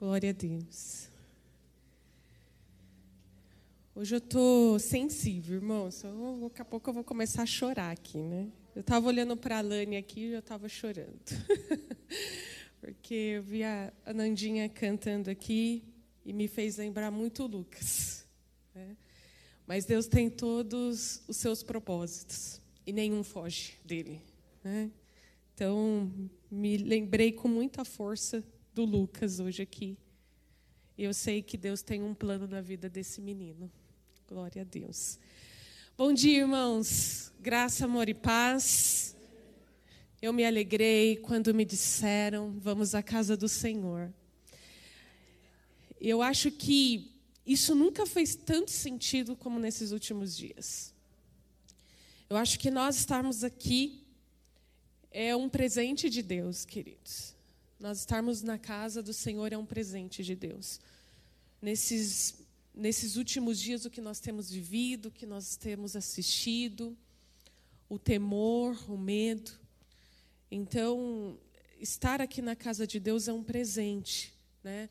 Glória a Deus. Hoje eu estou sensível, irmãos. Daqui a pouco eu vou começar a chorar aqui, né? Eu estava olhando para a Lani aqui e eu estava chorando. Porque eu vi a Nandinha cantando aqui e me fez lembrar muito Lucas. Né? Mas Deus tem todos os seus propósitos e nenhum foge dele. Né? Então, me lembrei com muita força do Lucas hoje aqui. Eu sei que Deus tem um plano na vida desse menino. Glória a Deus. Bom dia, irmãos. Graça, amor e paz. Eu me alegrei quando me disseram: vamos à casa do Senhor. Eu acho que isso nunca fez tanto sentido como nesses últimos dias. Eu acho que nós estarmos aqui é um presente de Deus, queridos. Nós estarmos na casa do Senhor é um presente de Deus. Nesses, nesses últimos dias, o que nós temos vivido, o que nós temos assistido, o temor, o medo. Então, estar aqui na casa de Deus é um presente. Né?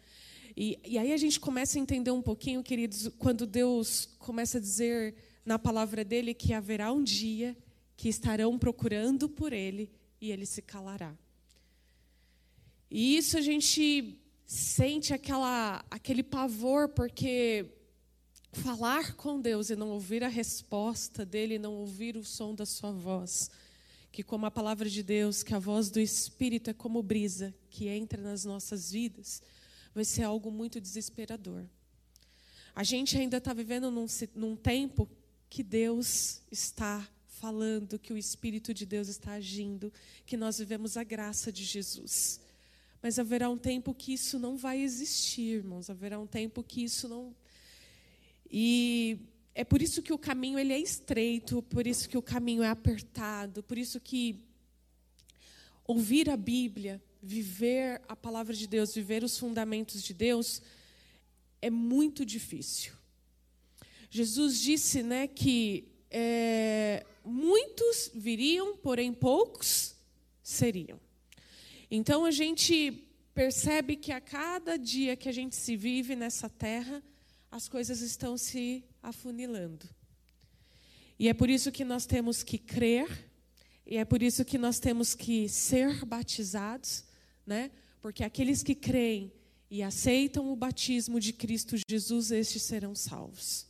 E, e aí a gente começa a entender um pouquinho, queridos, quando Deus começa a dizer na palavra dele que haverá um dia que estarão procurando por ele e ele se calará. E isso a gente sente aquela, aquele pavor, porque falar com Deus e não ouvir a resposta dele, não ouvir o som da sua voz, que como a palavra de Deus, que a voz do Espírito é como brisa que entra nas nossas vidas, vai ser algo muito desesperador. A gente ainda está vivendo num, num tempo que Deus está falando, que o Espírito de Deus está agindo, que nós vivemos a graça de Jesus. Mas haverá um tempo que isso não vai existir, irmãos. Haverá um tempo que isso não. E é por isso que o caminho ele é estreito, por isso que o caminho é apertado, por isso que ouvir a Bíblia, viver a palavra de Deus, viver os fundamentos de Deus, é muito difícil. Jesus disse, né, que é, muitos viriam, porém poucos seriam. Então a gente percebe que a cada dia que a gente se vive nessa terra, as coisas estão se afunilando. E é por isso que nós temos que crer, e é por isso que nós temos que ser batizados, né? Porque aqueles que creem e aceitam o batismo de Cristo Jesus, estes serão salvos.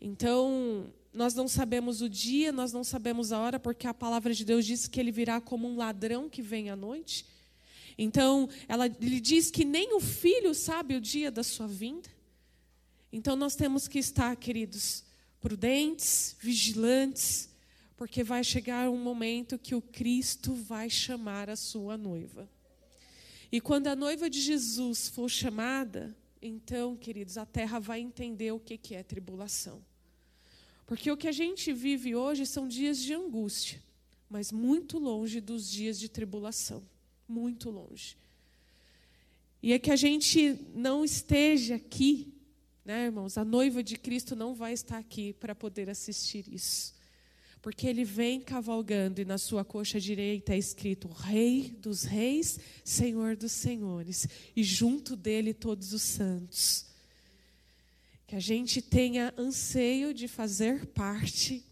Então, nós não sabemos o dia, nós não sabemos a hora, porque a palavra de Deus diz que ele virá como um ladrão que vem à noite. Então, ela lhe diz que nem o filho sabe o dia da sua vinda. Então, nós temos que estar, queridos, prudentes, vigilantes, porque vai chegar um momento que o Cristo vai chamar a sua noiva. E quando a noiva de Jesus for chamada, então, queridos, a terra vai entender o que é tribulação. Porque o que a gente vive hoje são dias de angústia, mas muito longe dos dias de tribulação muito longe. E é que a gente não esteja aqui, né, irmãos? A noiva de Cristo não vai estar aqui para poder assistir isso. Porque ele vem cavalgando e na sua coxa direita é escrito Rei dos Reis, Senhor dos Senhores, e junto dele todos os santos. Que a gente tenha anseio de fazer parte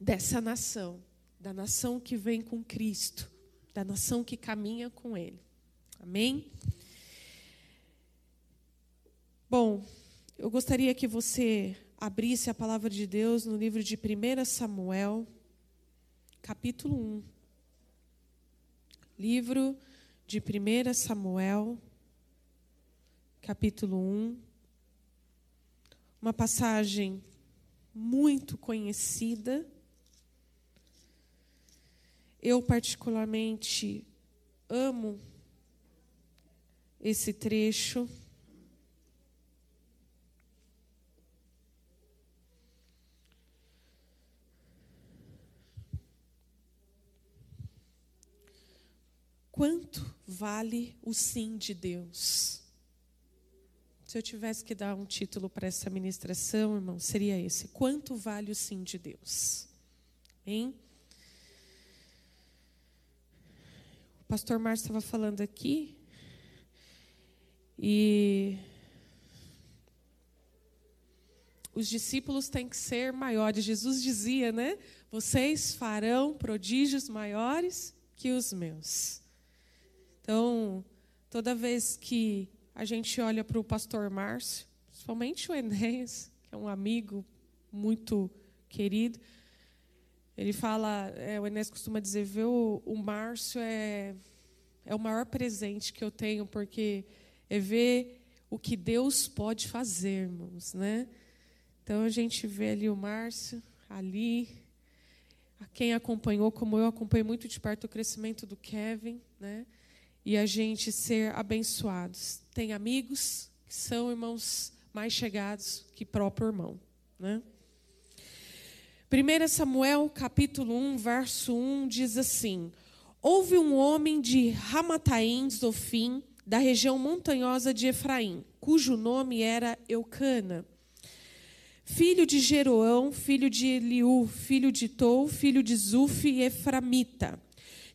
dessa nação, da nação que vem com Cristo, da nação que caminha com Ele. Amém? Bom, eu gostaria que você abrisse a palavra de Deus no livro de 1 Samuel, capítulo 1. Livro de 1 Samuel, capítulo 1 uma passagem muito conhecida. Eu, particularmente, amo esse trecho. Quanto vale o sim de Deus? Se eu tivesse que dar um título para essa ministração, irmão, seria esse: Quanto vale o sim de Deus? Hein? O pastor Márcio estava falando aqui, E os discípulos têm que ser maiores. Jesus dizia, né? Vocês farão prodígios maiores que os meus. Então, toda vez que a gente olha para o pastor Márcio, principalmente o Enéas, que é um amigo muito querido, ele fala, é, o Enéas costuma dizer, ver o, Márcio é, é o maior presente que eu tenho, porque é ver o que Deus pode fazer, irmãos, né? Então a gente vê ali o Márcio, ali, quem acompanhou, como eu acompanhei muito de perto o crescimento do Kevin, né? E a gente ser abençoados. Tem amigos que são irmãos mais chegados que próprio irmão, né? 1 Samuel capítulo 1, verso 1 diz assim: Houve um homem de Ramataim, Zofim, da região montanhosa de Efraim, cujo nome era Eucana filho de Jeroão, filho de Eliú, filho de Tou, filho de Zuf e Eframita.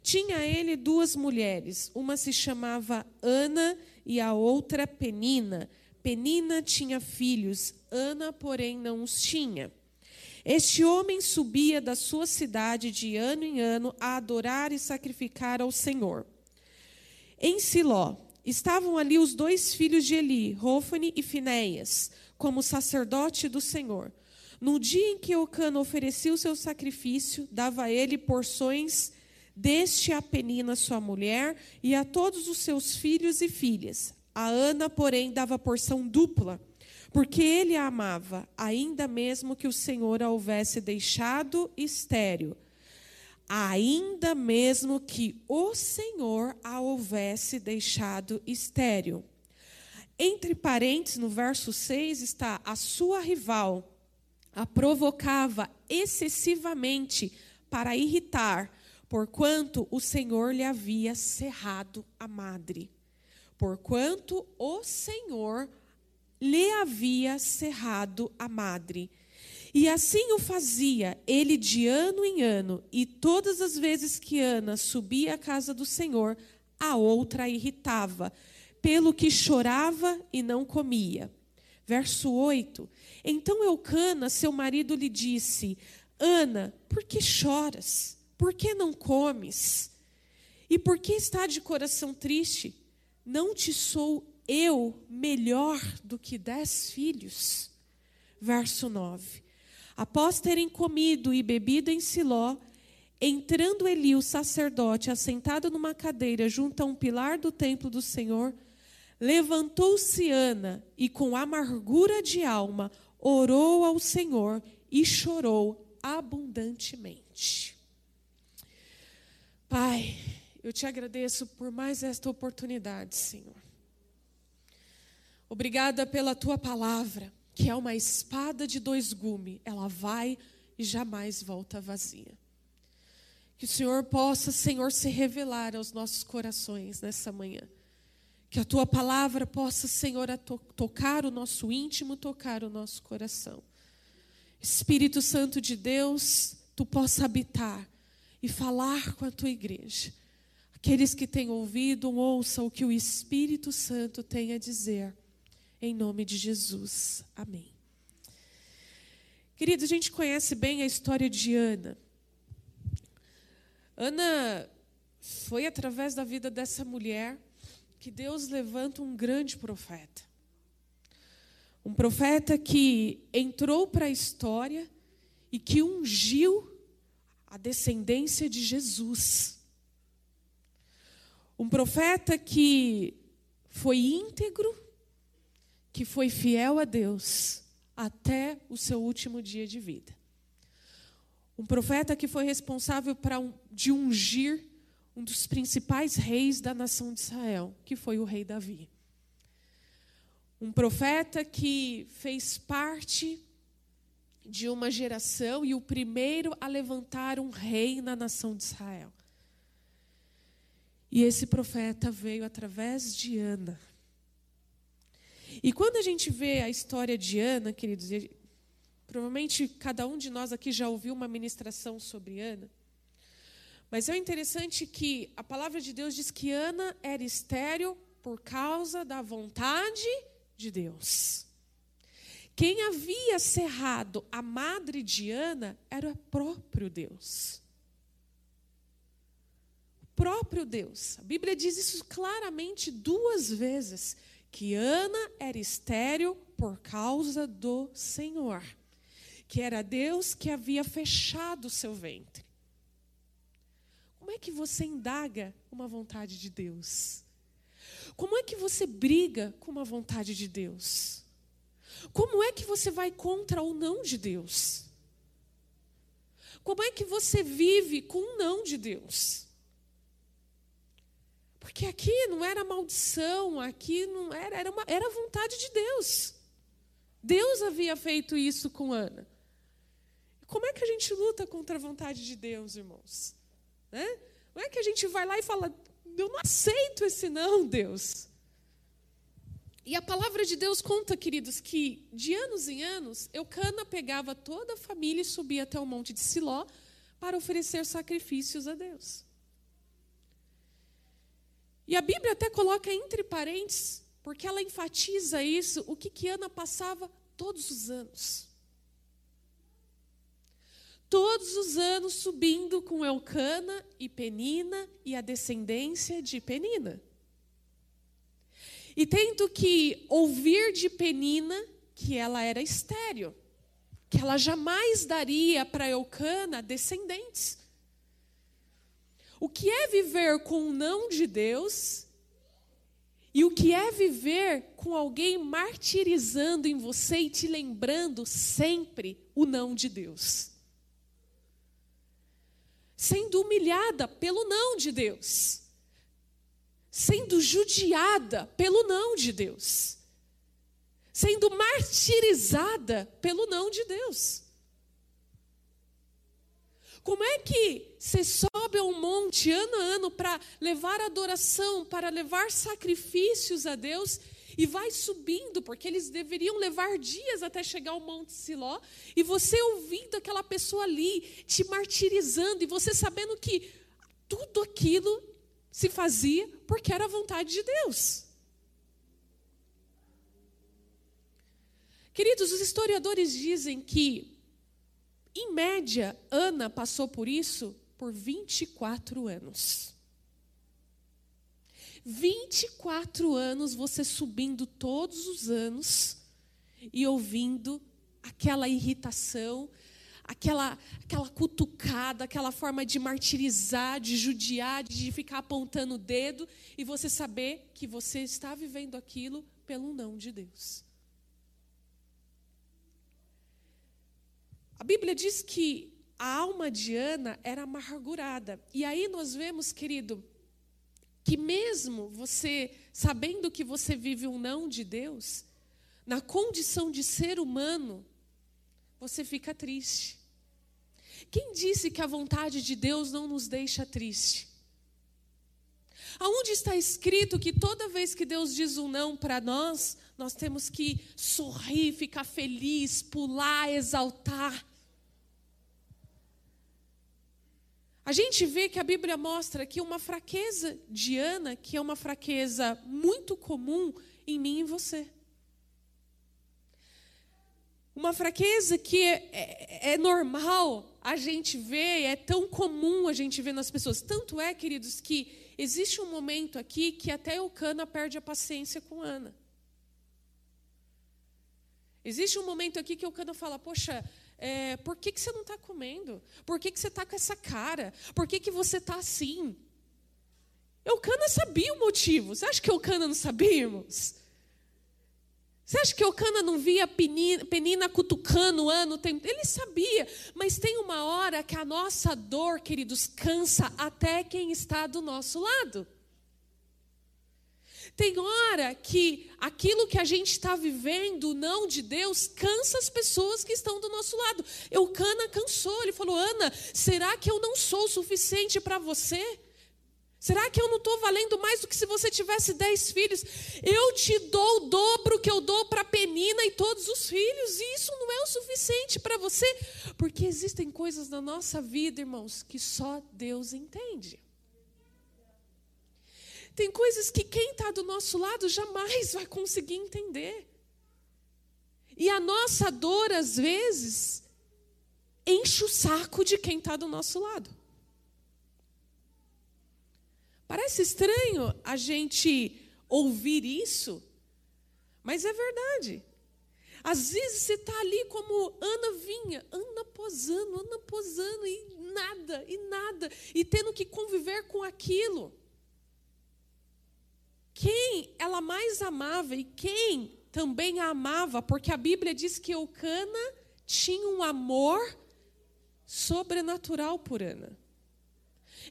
Tinha ele duas mulheres, uma se chamava Ana e a outra Penina. Penina tinha filhos, Ana, porém, não os tinha. Este homem subia da sua cidade de ano em ano a adorar e sacrificar ao Senhor. Em Siló estavam ali os dois filhos de Eli, Rofane e Finéias como sacerdote do Senhor. No dia em que Eucana oferecia o seu sacrifício, dava a ele porções deste a Penina, sua mulher, e a todos os seus filhos e filhas. A Ana, porém, dava porção dupla, porque ele a amava, ainda mesmo que o Senhor a houvesse deixado estéril. Ainda mesmo que o Senhor a houvesse deixado estéril. Entre parênteses, no verso 6 está: a sua rival a provocava excessivamente para irritar, porquanto o Senhor lhe havia cerrado a madre. Porquanto o Senhor lhe havia cerrado a madre. E assim o fazia ele de ano em ano, e todas as vezes que Ana subia à casa do Senhor, a outra a irritava pelo que chorava e não comia. Verso 8: Então Eucana, seu marido, lhe disse: Ana, por que choras? Por que não comes? E por que está de coração triste? Não te sou eu melhor do que dez filhos? Verso 9: Após terem comido e bebido em Siló, entrando Eli, o sacerdote, assentado numa cadeira junto a um pilar do templo do Senhor, Levantou-se Ana e, com amargura de alma, orou ao Senhor e chorou abundantemente. Pai, eu te agradeço por mais esta oportunidade, Senhor. Obrigada pela tua palavra, que é uma espada de dois gumes. Ela vai e jamais volta vazia. Que o Senhor possa, Senhor, se revelar aos nossos corações nessa manhã. Que a tua palavra possa, Senhor, to tocar o nosso íntimo, tocar o nosso coração. Espírito Santo de Deus, tu possa habitar e falar com a tua igreja. Aqueles que têm ouvido, ouçam o que o Espírito Santo tem a dizer. Em nome de Jesus. Amém. Queridos, a gente conhece bem a história de Ana. Ana foi através da vida dessa mulher que Deus levanta um grande profeta. Um profeta que entrou para a história e que ungiu a descendência de Jesus. Um profeta que foi íntegro, que foi fiel a Deus até o seu último dia de vida. Um profeta que foi responsável para um, de ungir um dos principais reis da nação de Israel, que foi o rei Davi. Um profeta que fez parte de uma geração e o primeiro a levantar um rei na nação de Israel. E esse profeta veio através de Ana. E quando a gente vê a história de Ana, queridos, provavelmente cada um de nós aqui já ouviu uma ministração sobre Ana. Mas é interessante que a palavra de Deus diz que Ana era estéril por causa da vontade de Deus. Quem havia cerrado a madre de Ana era o próprio Deus. O próprio Deus. A Bíblia diz isso claramente duas vezes: que Ana era estéril por causa do Senhor, que era Deus que havia fechado o seu ventre. Como é que você indaga uma vontade de Deus? Como é que você briga com uma vontade de Deus? Como é que você vai contra o não de Deus? Como é que você vive com o não de Deus? Porque aqui não era maldição, aqui não era, era, uma, era vontade de Deus. Deus havia feito isso com Ana. Como é que a gente luta contra a vontade de Deus, irmãos? Né? Não é que a gente vai lá e fala, eu não aceito esse não, Deus. E a palavra de Deus conta, queridos, que de anos em anos, Eucana pegava toda a família e subia até o monte de Siló para oferecer sacrifícios a Deus. E a Bíblia até coloca entre parênteses, porque ela enfatiza isso, o que, que Ana passava todos os anos. Todos os anos subindo com Eucana e Penina e a descendência de Penina. E tendo que ouvir de Penina que ela era estéril, que ela jamais daria para Eucana descendentes. O que é viver com o não de Deus e o que é viver com alguém martirizando em você e te lembrando sempre o não de Deus. Sendo humilhada pelo não de Deus sendo judiada pelo não de Deus, sendo martirizada pelo não de Deus. Como é que você sobe a um monte ano a ano para levar adoração, para levar sacrifícios a Deus e vai subindo, porque eles deveriam levar dias até chegar ao Monte Siló, e você ouvindo aquela pessoa ali te martirizando, e você sabendo que tudo aquilo se fazia porque era a vontade de Deus. Queridos, os historiadores dizem que, em média, Ana passou por isso por 24 anos. 24 anos você subindo todos os anos e ouvindo aquela irritação, aquela, aquela cutucada, aquela forma de martirizar, de judiar, de ficar apontando o dedo e você saber que você está vivendo aquilo pelo não de Deus. A Bíblia diz que a alma de Ana era amargurada. E aí nós vemos, querido, que mesmo você sabendo que você vive um não de Deus, na condição de ser humano, você fica triste. Quem disse que a vontade de Deus não nos deixa triste? Aonde está escrito que toda vez que Deus diz um não para nós, nós temos que sorrir, ficar feliz, pular, exaltar? A gente vê que a Bíblia mostra aqui uma fraqueza de Ana, que é uma fraqueza muito comum em mim e você. Uma fraqueza que é, é, é, normal a gente ver, é tão comum a gente ver nas pessoas. Tanto é, queridos, que existe um momento aqui que até o Cana perde a paciência com Ana. Existe um momento aqui que o Cana fala: Poxa, é, por que, que você não está comendo? Por que, que você está com essa cara? Por que, que você está assim? Eucana sabia o motivo. Você acha que Eucana não sabia, irmãos? Você acha que o Cana não via Penina, Penina cutucando o ano? Ele sabia, mas tem uma hora que a nossa dor, queridos, cansa até quem está do nosso lado. Tem hora que aquilo que a gente está vivendo, não de Deus, cansa as pessoas que estão do nosso lado. Eucana cansou, ele falou: Ana, será que eu não sou suficiente para você? Será que eu não estou valendo mais do que se você tivesse dez filhos? Eu te dou o dobro que eu dou para Penina e todos os filhos, e isso não é o suficiente para você, porque existem coisas na nossa vida, irmãos, que só Deus entende. Tem coisas que quem está do nosso lado jamais vai conseguir entender. E a nossa dor, às vezes, enche o saco de quem está do nosso lado. Parece estranho a gente ouvir isso, mas é verdade. Às vezes você está ali como Ana vinha, Ana posando, Ana posando, e nada, e nada, e tendo que conviver com aquilo. Quem ela mais amava e quem também a amava, porque a Bíblia diz que Eucana tinha um amor sobrenatural por Ana.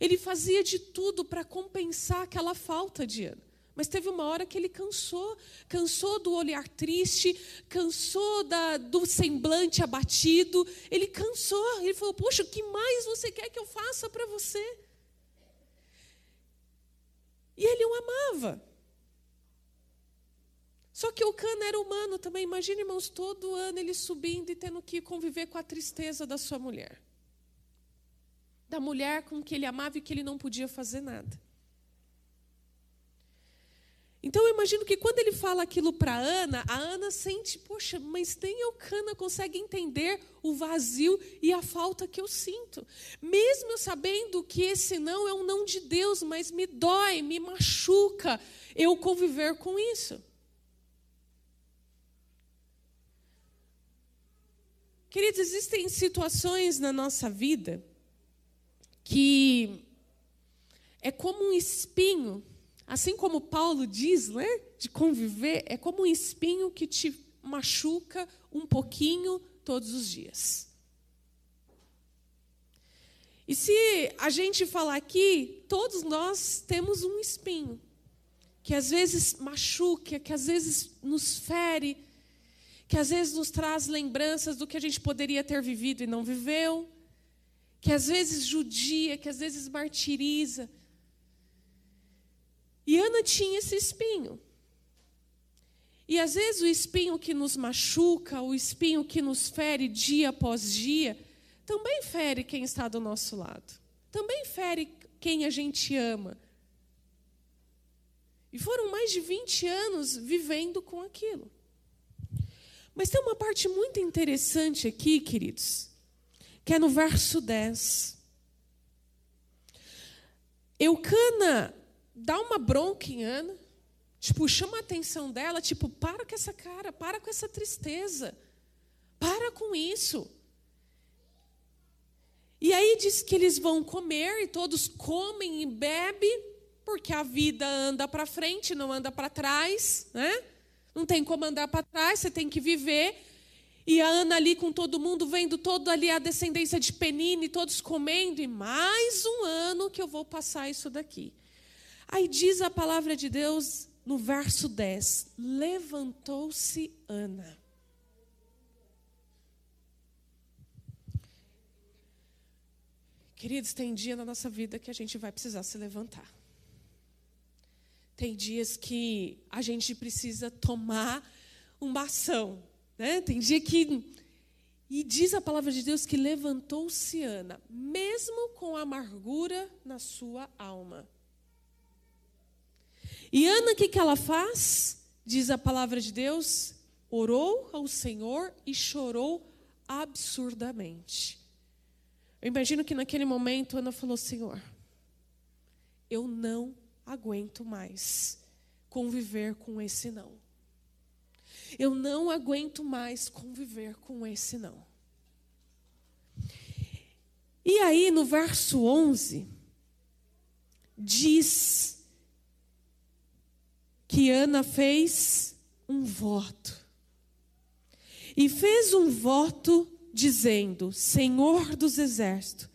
Ele fazia de tudo para compensar aquela falta de Ana. Mas teve uma hora que ele cansou, cansou do olhar triste, cansou da, do semblante abatido. Ele cansou, ele falou: Poxa, o que mais você quer que eu faça para você? E ele o amava. Só que o Cana era humano também. Imagine, irmãos, todo ano ele subindo e tendo que conviver com a tristeza da sua mulher. Da mulher com que ele amava e que ele não podia fazer nada. Então eu imagino que quando ele fala aquilo para Ana, a Ana sente, poxa, mas nem Eucana consegue entender o vazio e a falta que eu sinto. Mesmo eu sabendo que esse não é um não de Deus, mas me dói, me machuca eu conviver com isso. Queridos, existem situações na nossa vida que é como um espinho Assim como Paulo diz, né, de conviver, é como um espinho que te machuca um pouquinho todos os dias. E se a gente falar aqui, todos nós temos um espinho, que às vezes machuca, que às vezes nos fere, que às vezes nos traz lembranças do que a gente poderia ter vivido e não viveu, que às vezes judia, que às vezes martiriza. E Ana tinha esse espinho. E às vezes o espinho que nos machuca, o espinho que nos fere dia após dia, também fere quem está do nosso lado. Também fere quem a gente ama. E foram mais de 20 anos vivendo com aquilo. Mas tem uma parte muito interessante aqui, queridos, que é no verso 10. Eucana dá uma bronca em Ana, tipo, chama a atenção dela, tipo, para com essa cara, para com essa tristeza, para com isso. E aí diz que eles vão comer e todos comem e bebem, porque a vida anda para frente, não anda para trás, né? Não tem como andar para trás, você tem que viver. E a Ana ali com todo mundo, vendo toda ali a descendência de Penine, todos comendo, e mais um ano que eu vou passar isso daqui. Aí diz a palavra de Deus no verso 10: Levantou-se Ana. Queridos, tem dia na nossa vida que a gente vai precisar se levantar. Tem dias que a gente precisa tomar uma ação. Né? Tem dia que. E diz a palavra de Deus que levantou-se Ana, mesmo com amargura na sua alma. E Ana, o que, que ela faz? Diz a palavra de Deus: orou ao Senhor e chorou absurdamente. Eu imagino que naquele momento Ana falou: Senhor, eu não aguento mais conviver com esse não. Eu não aguento mais conviver com esse não. E aí, no verso 11, diz que Ana fez um voto. E fez um voto dizendo: Senhor dos exércitos,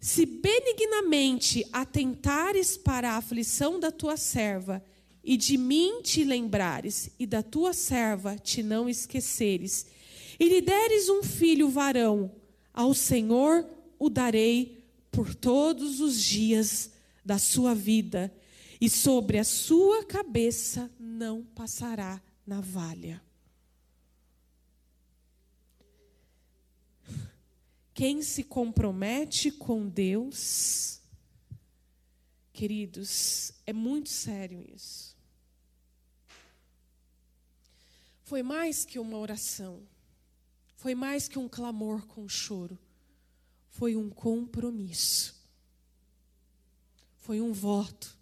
se benignamente atentares para a aflição da tua serva, e de mim te lembrares, e da tua serva te não esqueceres, e lhe deres um filho varão, ao Senhor o darei por todos os dias da sua vida, e sobre a sua cabeça não passará navalha. Quem se compromete com Deus, queridos, é muito sério isso. Foi mais que uma oração, foi mais que um clamor com choro, foi um compromisso, foi um voto.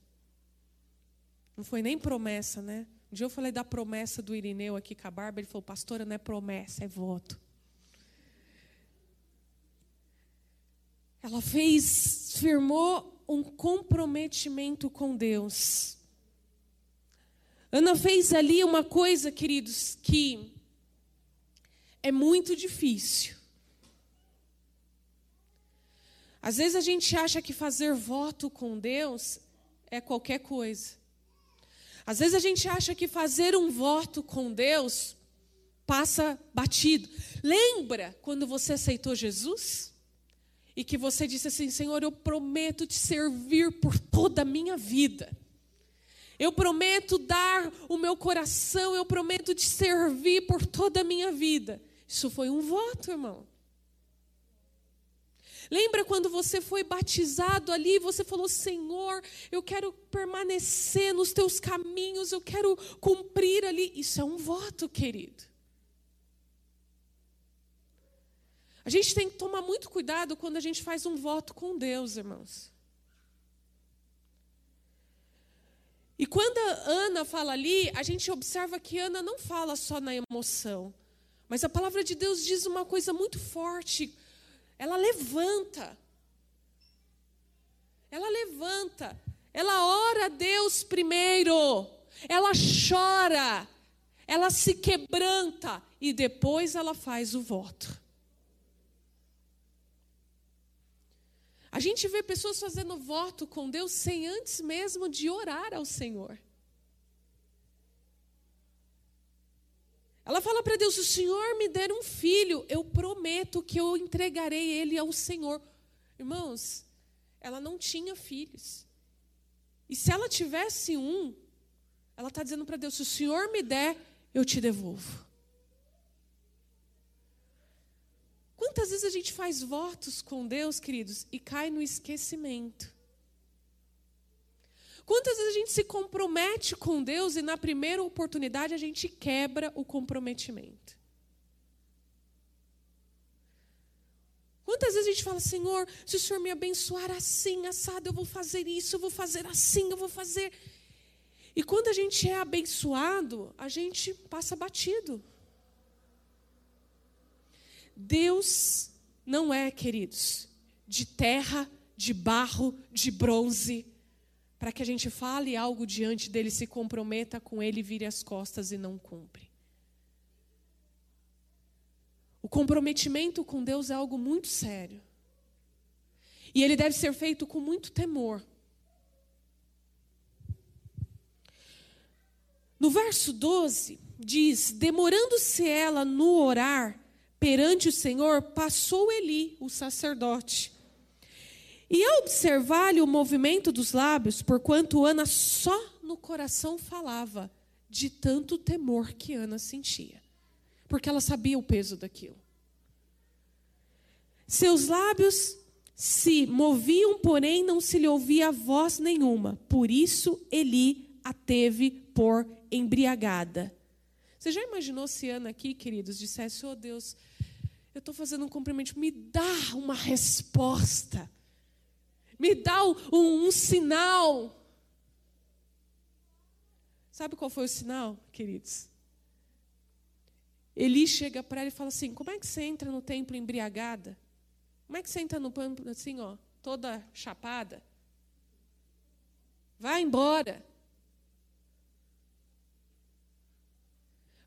Não foi nem promessa, né? Um dia eu falei da promessa do Irineu aqui com a Bárbara, ele falou, pastora, não é promessa, é voto. Ela fez, firmou um comprometimento com Deus. Ana fez ali uma coisa, queridos, que é muito difícil. Às vezes a gente acha que fazer voto com Deus é qualquer coisa. Às vezes a gente acha que fazer um voto com Deus passa batido. Lembra quando você aceitou Jesus? E que você disse assim: Senhor, eu prometo te servir por toda a minha vida. Eu prometo dar o meu coração, eu prometo te servir por toda a minha vida. Isso foi um voto, irmão. Lembra quando você foi batizado ali e você falou: Senhor, eu quero permanecer nos teus caminhos, eu quero cumprir ali. Isso é um voto, querido. A gente tem que tomar muito cuidado quando a gente faz um voto com Deus, irmãos. E quando a Ana fala ali, a gente observa que Ana não fala só na emoção, mas a palavra de Deus diz uma coisa muito forte ela levanta. Ela levanta. Ela ora a Deus primeiro. Ela chora. Ela se quebranta. E depois ela faz o voto. A gente vê pessoas fazendo voto com Deus sem antes mesmo de orar ao Senhor. Ela fala para Deus: se o Senhor me der um filho, eu prometo que eu entregarei ele ao Senhor. Irmãos, ela não tinha filhos. E se ela tivesse um, ela está dizendo para Deus: se o Senhor me der, eu te devolvo. Quantas vezes a gente faz votos com Deus, queridos, e cai no esquecimento? Quantas vezes a gente se compromete com Deus e na primeira oportunidade a gente quebra o comprometimento? Quantas vezes a gente fala, Senhor, se o Senhor me abençoar assim, assado, eu vou fazer isso, eu vou fazer assim, eu vou fazer. E quando a gente é abençoado, a gente passa batido. Deus não é, queridos, de terra, de barro, de bronze para que a gente fale algo diante dele, se comprometa com ele, vire as costas e não cumpre. O comprometimento com Deus é algo muito sério. E ele deve ser feito com muito temor. No verso 12, diz: Demorando-se ela no orar perante o Senhor, passou Eli, o sacerdote e ao observar-lhe o movimento dos lábios, porquanto Ana só no coração falava, de tanto temor que Ana sentia, porque ela sabia o peso daquilo. Seus lábios se moviam, porém não se lhe ouvia voz nenhuma. Por isso Eli a teve por embriagada. Você já imaginou se Ana aqui, queridos, dissesse: Oh Deus, eu estou fazendo um cumprimento, me dá uma resposta me dá um, um sinal. Sabe qual foi o sinal, queridos? Eli chega para ele e fala assim: Como é que você entra no templo embriagada? Como é que você entra no templo assim, ó, toda chapada? Vai embora.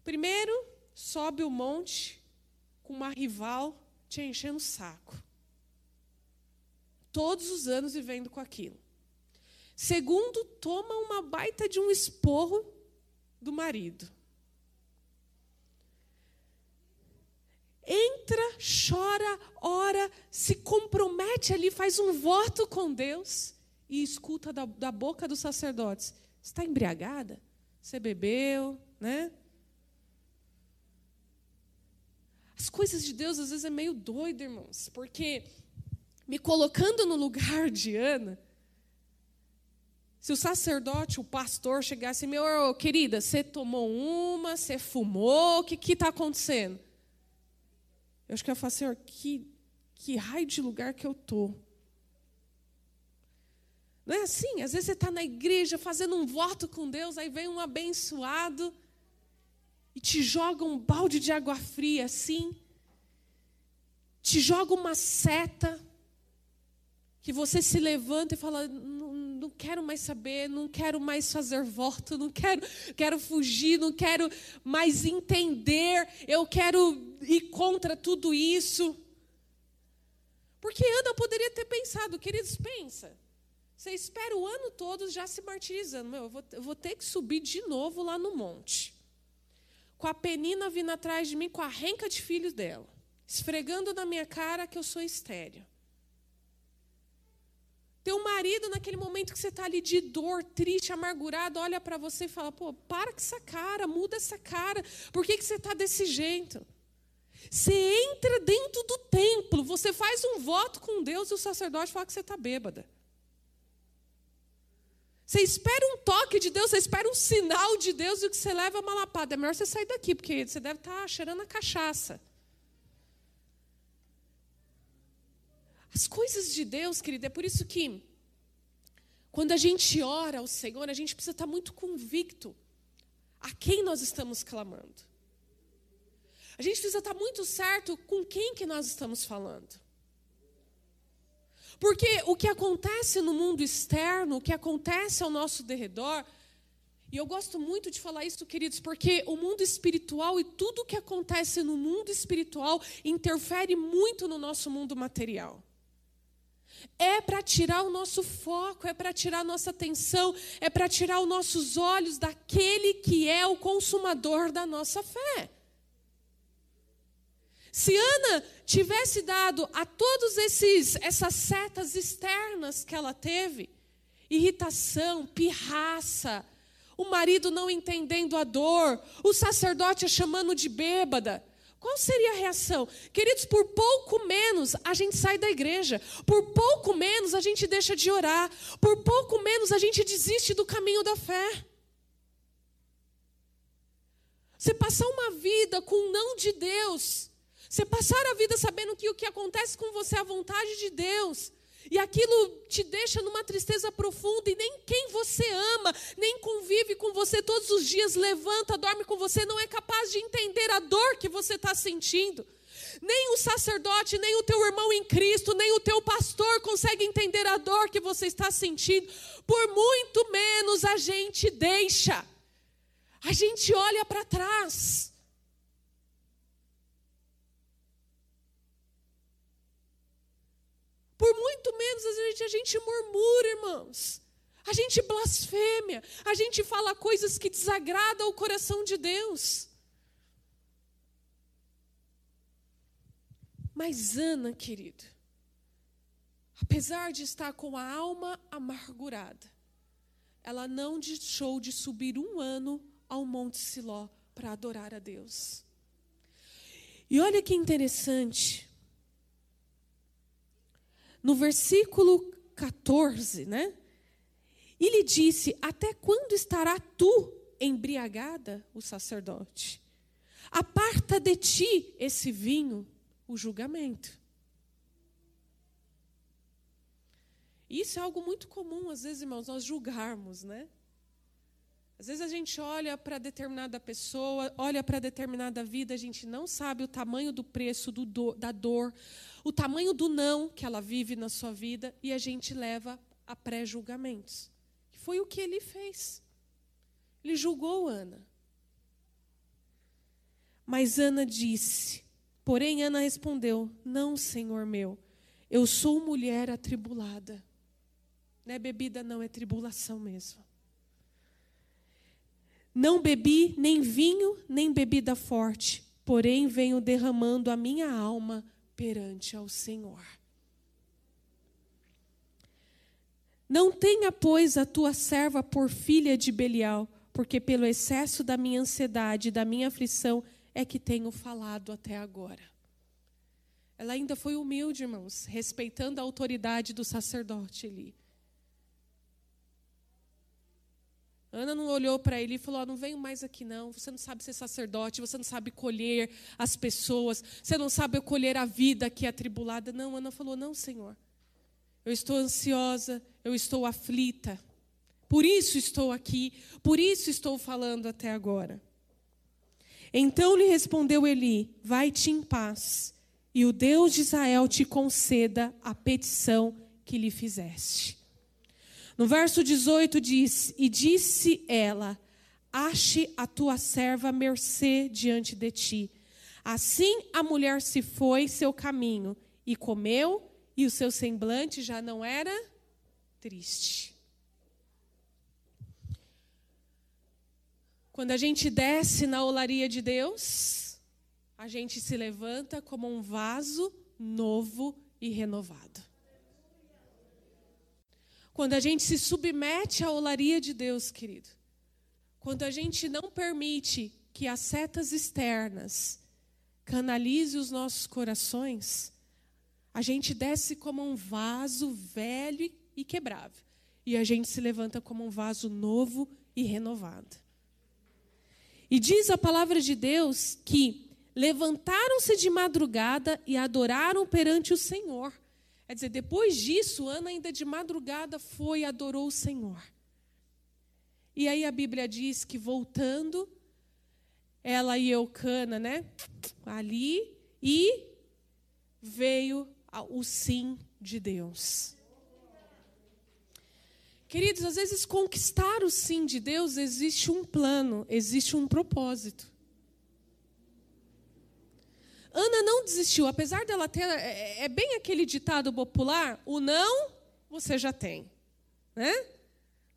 Primeiro, sobe o monte com uma rival te enchendo o saco todos os anos vivendo com aquilo. Segundo, toma uma baita de um esporro do marido. Entra, chora, ora, se compromete ali, faz um voto com Deus e escuta da, da boca dos sacerdotes: está embriagada? Você bebeu, né? As coisas de Deus às vezes é meio doido, irmãos, porque me colocando no lugar de Ana, Se o sacerdote, o pastor, chegasse, meu querida, você tomou uma, você fumou, o que está acontecendo? Eu acho que eu falo, Senhor, que, que raio de lugar que eu estou. Não é assim? Às vezes você está na igreja fazendo um voto com Deus, aí vem um abençoado e te joga um balde de água fria assim, te joga uma seta, que você se levanta e fala: não, não quero mais saber, não quero mais fazer voto, não quero, quero fugir, não quero mais entender, eu quero ir contra tudo isso. Porque Ana poderia ter pensado, queridos, pensa. Você espera o ano todo já se martirizando. Meu, eu vou, eu vou ter que subir de novo lá no monte. Com a penina vindo atrás de mim, com a renca de filhos dela. Esfregando na minha cara que eu sou estéreo. Teu marido, naquele momento que você está ali de dor, triste, amargurado, olha para você e fala: pô, para com essa cara, muda essa cara. Por que, que você está desse jeito? Você entra dentro do templo, você faz um voto com Deus e o sacerdote fala que você está bêbada. Você espera um toque de Deus, você espera um sinal de Deus e o que você leva é uma lapada. É melhor você sair daqui, porque você deve estar tá cheirando a cachaça. As coisas de Deus, querida, é por isso que quando a gente ora ao Senhor, a gente precisa estar muito convicto a quem nós estamos clamando. A gente precisa estar muito certo com quem que nós estamos falando. Porque o que acontece no mundo externo, o que acontece ao nosso derredor, e eu gosto muito de falar isso, queridos, porque o mundo espiritual e tudo o que acontece no mundo espiritual interfere muito no nosso mundo material. É para tirar o nosso foco, é para tirar a nossa atenção, é para tirar os nossos olhos daquele que é o consumador da nossa fé. Se Ana tivesse dado a todos esses essas setas externas que ela teve, irritação, pirraça, o marido não entendendo a dor, o sacerdote a chamando de bêbada, qual seria a reação? Queridos, por pouco menos a gente sai da igreja, por pouco menos a gente deixa de orar, por pouco menos a gente desiste do caminho da fé. Você passar uma vida com o não de Deus, você passar a vida sabendo que o que acontece com você é a vontade de Deus, e aquilo te deixa numa tristeza profunda, e nem quem você ama, nem convive com você todos os dias, levanta, dorme com você, não é capaz de entender a dor que você está sentindo. Nem o sacerdote, nem o teu irmão em Cristo, nem o teu pastor consegue entender a dor que você está sentindo. Por muito menos a gente deixa. A gente olha para trás. Por muito menos a gente, a gente murmura, irmãos. A gente blasfêmia, a gente fala coisas que desagradam o coração de Deus. Mas Ana, querido, apesar de estar com a alma amargurada, ela não deixou de subir um ano ao Monte Siló para adorar a Deus. E olha que interessante, no versículo 14, né? E lhe disse: Até quando estará tu embriagada, o sacerdote? Aparta de ti esse vinho, o julgamento. Isso é algo muito comum, às vezes, irmãos, nós julgarmos, né? Às vezes a gente olha para determinada pessoa, olha para determinada vida, a gente não sabe o tamanho do preço do do, da dor, o tamanho do não que ela vive na sua vida e a gente leva a pré-julgamentos. Foi o que ele fez. Ele julgou Ana. Mas Ana disse, porém Ana respondeu: Não, Senhor meu, eu sou mulher atribulada. Não é bebida, não, é tribulação mesmo. Não bebi nem vinho, nem bebida forte, porém venho derramando a minha alma perante ao Senhor. Não tenha, pois, a tua serva por filha de Belial, porque pelo excesso da minha ansiedade e da minha aflição é que tenho falado até agora. Ela ainda foi humilde, irmãos, respeitando a autoridade do sacerdote ali. Ana não olhou para ele e falou: oh, Não venho mais aqui, não. Você não sabe ser sacerdote, você não sabe colher as pessoas, você não sabe colher a vida que é atribulada. Não, Ana falou: Não, Senhor. Eu estou ansiosa, eu estou aflita. Por isso estou aqui, por isso estou falando até agora. Então lhe respondeu Eli: Vai-te em paz, e o Deus de Israel te conceda a petição que lhe fizeste. No verso 18 diz: E disse ela: Ache a tua serva mercê diante de ti. Assim a mulher se foi seu caminho e comeu, e o seu semblante já não era triste. Quando a gente desce na olaria de Deus, a gente se levanta como um vaso novo e renovado. Quando a gente se submete à olaria de Deus, querido. Quando a gente não permite que as setas externas canalize os nossos corações, a gente desce como um vaso velho e quebrável. E a gente se levanta como um vaso novo e renovado. E diz a palavra de Deus que levantaram-se de madrugada e adoraram perante o Senhor. Quer dizer, depois disso, Ana ainda de madrugada foi e adorou o Senhor. E aí a Bíblia diz que voltando, ela e Eucana, né? Ali, e veio o sim de Deus. Queridos, às vezes conquistar o sim de Deus existe um plano, existe um propósito. Ana não desistiu, apesar dela ter. É, é, bem aquele ditado popular: o não você já tem. Né?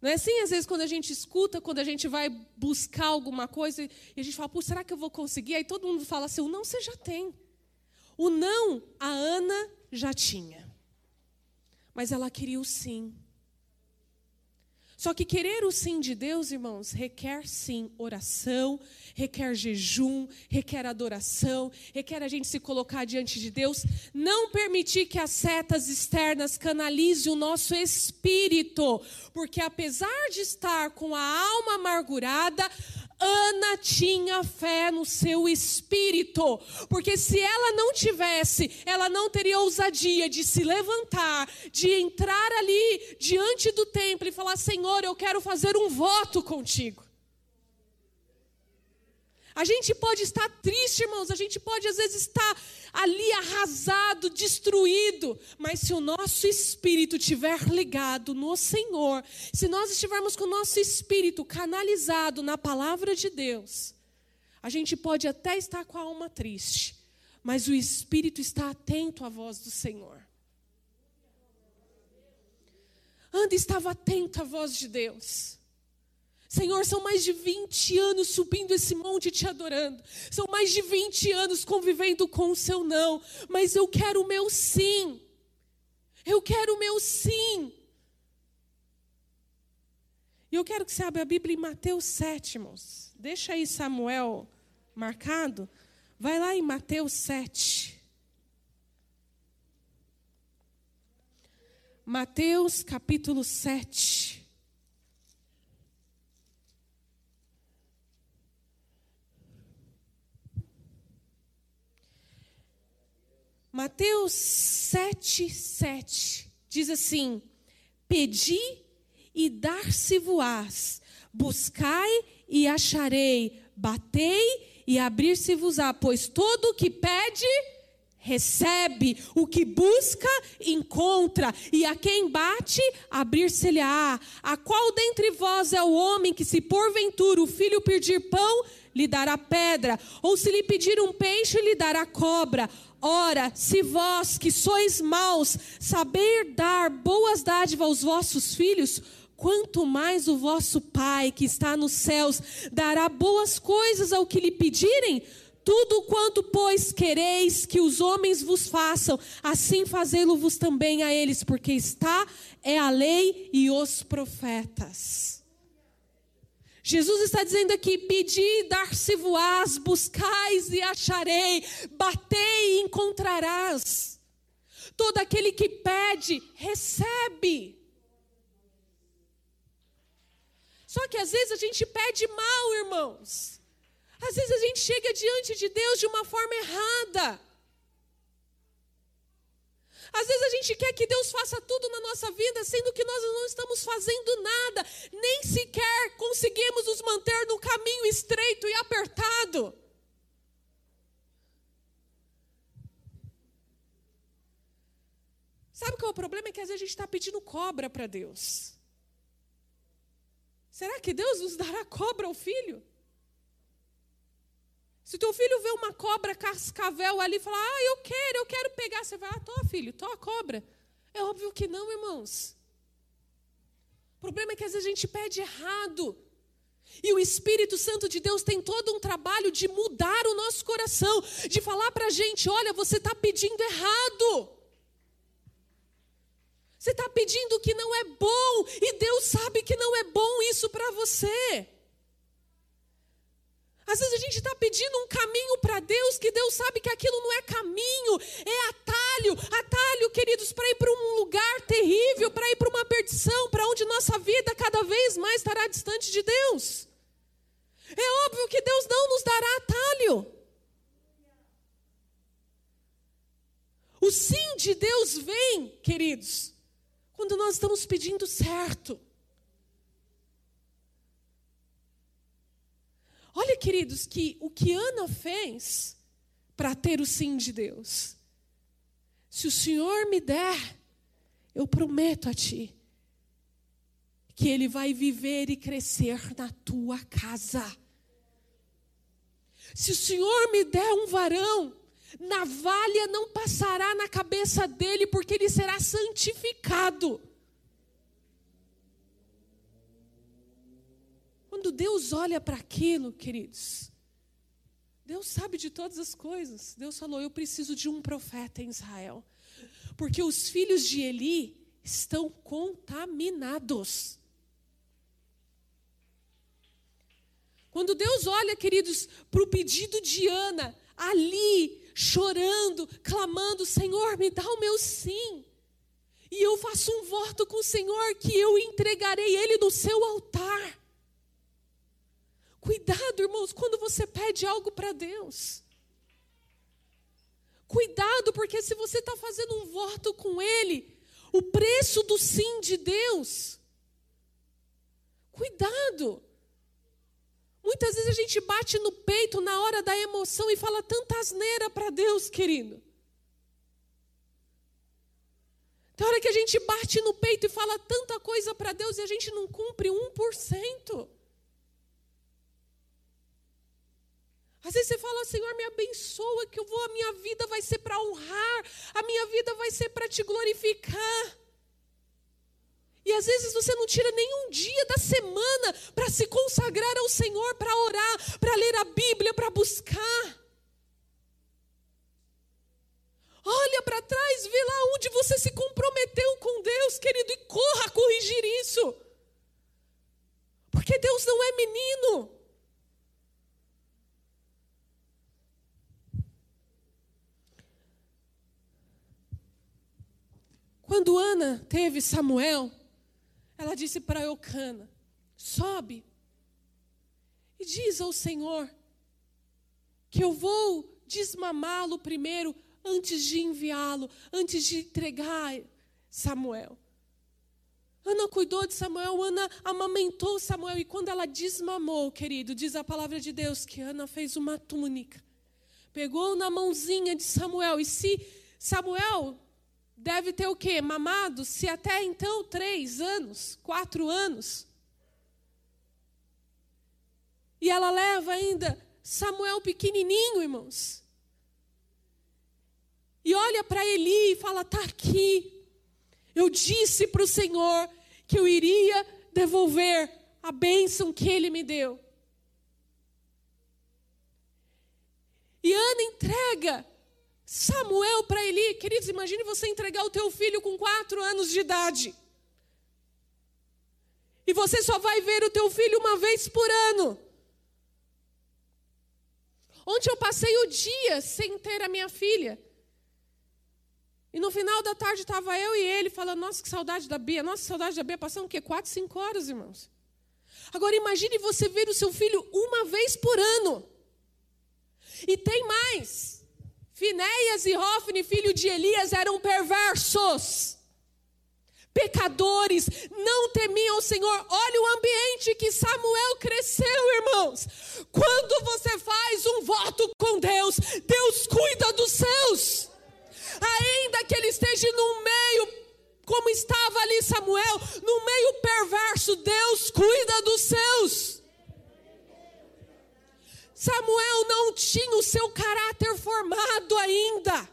Não é assim, às vezes, quando a gente escuta, quando a gente vai buscar alguma coisa e a gente fala, será que eu vou conseguir? Aí todo mundo fala assim: o não você já tem. O não a Ana já tinha. Mas ela queria o sim. Só que querer o sim de Deus, irmãos, requer sim oração, requer jejum, requer adoração, requer a gente se colocar diante de Deus, não permitir que as setas externas canalizem o nosso espírito, porque apesar de estar com a alma amargurada, Ana tinha fé no seu espírito, porque se ela não tivesse, ela não teria ousadia de se levantar, de entrar ali diante do templo e falar: Senhor, eu quero fazer um voto contigo. A gente pode estar triste, irmãos, a gente pode às vezes estar ali arrasado, destruído, mas se o nosso espírito estiver ligado no Senhor, se nós estivermos com o nosso espírito canalizado na palavra de Deus, a gente pode até estar com a alma triste, mas o espírito está atento à voz do Senhor. Anda estava atento à voz de Deus. Senhor, são mais de 20 anos subindo esse monte te adorando. São mais de 20 anos convivendo com o seu não. Mas eu quero o meu sim. Eu quero o meu sim. E eu quero que você abra a Bíblia em Mateus 7, irmãos. Deixa aí Samuel marcado. Vai lá em Mateus 7. Mateus capítulo 7. Mateus 7, 7 diz assim: Pedi e dar-se-vos-ás, buscai e acharei, batei e abrir-se-vos-á, pois todo o que pede, recebe, o que busca, encontra, e a quem bate, abrir-se-lhe-á. A qual dentre vós é o homem que, se porventura o filho pedir pão, lhe dará pedra, ou se lhe pedir um peixe, lhe dará cobra? Ora, se vós que sois maus, saber dar boas dádivas aos vossos filhos, quanto mais o vosso Pai que está nos céus dará boas coisas ao que lhe pedirem? Tudo quanto, pois, quereis que os homens vos façam, assim fazê-lo-vos também a eles, porque está é a lei e os profetas. Jesus está dizendo aqui: pedi, dar-se-voás, buscais e acharei, batei e encontrarás. Todo aquele que pede, recebe. Só que às vezes a gente pede mal, irmãos. Às vezes a gente chega diante de Deus de uma forma errada. Às vezes a gente quer que Deus faça tudo na nossa vida, sendo que nós não estamos fazendo nada, nem sequer conseguimos nos manter no caminho estreito e apertado. Sabe qual é o problema? É que às vezes a gente está pedindo cobra para Deus. Será que Deus nos dará cobra ao filho? Se teu filho vê uma cobra cascavel ali e falar, ah, eu quero, eu quero pegar, você vai, ah, tô filho, tô a cobra. É óbvio que não, irmãos. O problema é que às vezes a gente pede errado. E o Espírito Santo de Deus tem todo um trabalho de mudar o nosso coração, de falar para a gente: olha, você está pedindo errado. Você está pedindo que não é bom, e Deus sabe que não é bom isso para você. Às vezes a gente está pedindo um caminho para Deus que Deus sabe que aquilo não é caminho, é atalho. Atalho, queridos, para ir para um lugar terrível, para ir para uma perdição, para onde nossa vida cada vez mais estará distante de Deus. É óbvio que Deus não nos dará atalho. O sim de Deus vem, queridos, quando nós estamos pedindo certo. Olha, queridos, que o que Ana fez para ter o sim de Deus. Se o Senhor me der, eu prometo a ti que ele vai viver e crescer na tua casa. Se o Senhor me der um varão, navalha não passará na cabeça dele, porque ele será santificado. Quando Deus olha para aquilo, queridos, Deus sabe de todas as coisas. Deus falou: Eu preciso de um profeta em Israel, porque os filhos de Eli estão contaminados. Quando Deus olha, queridos, para o pedido de Ana, ali, chorando, clamando: Senhor, me dá o meu sim. E eu faço um voto com o Senhor que eu entregarei ele no seu altar. Cuidado, irmãos, quando você pede algo para Deus. Cuidado, porque se você está fazendo um voto com Ele, o preço do sim de Deus. Cuidado. Muitas vezes a gente bate no peito na hora da emoção e fala tanta asneira para Deus, querido. Tem hora que a gente bate no peito e fala tanta coisa para Deus e a gente não cumpre 1%. Às vezes você fala, Senhor, me abençoa, que eu vou, a minha vida vai ser para honrar, a minha vida vai ser para te glorificar. E às vezes você não tira nenhum dia da semana para se consagrar ao Senhor, para orar, para ler a Bíblia, para buscar. Olha para trás, vê lá onde você se comprometeu com Deus, querido, e corra a corrigir isso. Porque Deus não é menino. Quando Ana teve Samuel, ela disse para Eucana: sobe e diz ao Senhor que eu vou desmamá-lo primeiro antes de enviá-lo, antes de entregar Samuel. Ana cuidou de Samuel, Ana amamentou Samuel, e quando ela desmamou, querido, diz a palavra de Deus que Ana fez uma túnica, pegou na mãozinha de Samuel, e se Samuel deve ter o quê? Mamado? Se até então três anos, quatro anos. E ela leva ainda Samuel pequenininho, irmãos. E olha para Eli e fala: está aqui. Eu disse para o Senhor que eu iria devolver a bênção que ele me deu. E Ana entrega Samuel para Eli, queridos, imagine você entregar o teu filho com quatro anos de idade. E você só vai ver o teu filho uma vez por ano. Ontem eu passei o dia sem ter a minha filha. E no final da tarde estava eu e ele falando, nossa, que saudade da Bia. Nossa, que saudade da Bia. Passamos o quê? Quatro, cinco horas, irmãos. Agora imagine você ver o seu filho uma vez por ano. E tem mais. Finéias e Hofni, filho de Elias, eram perversos pecadores, não temiam o Senhor. Olha o ambiente que Samuel cresceu, irmãos. Quando você faz um voto com Deus, Deus cuida dos seus. Ainda que ele esteja no meio, como estava ali Samuel, no meio perverso, Deus cuida dos seus. Samuel não tinha o seu caráter formado ainda,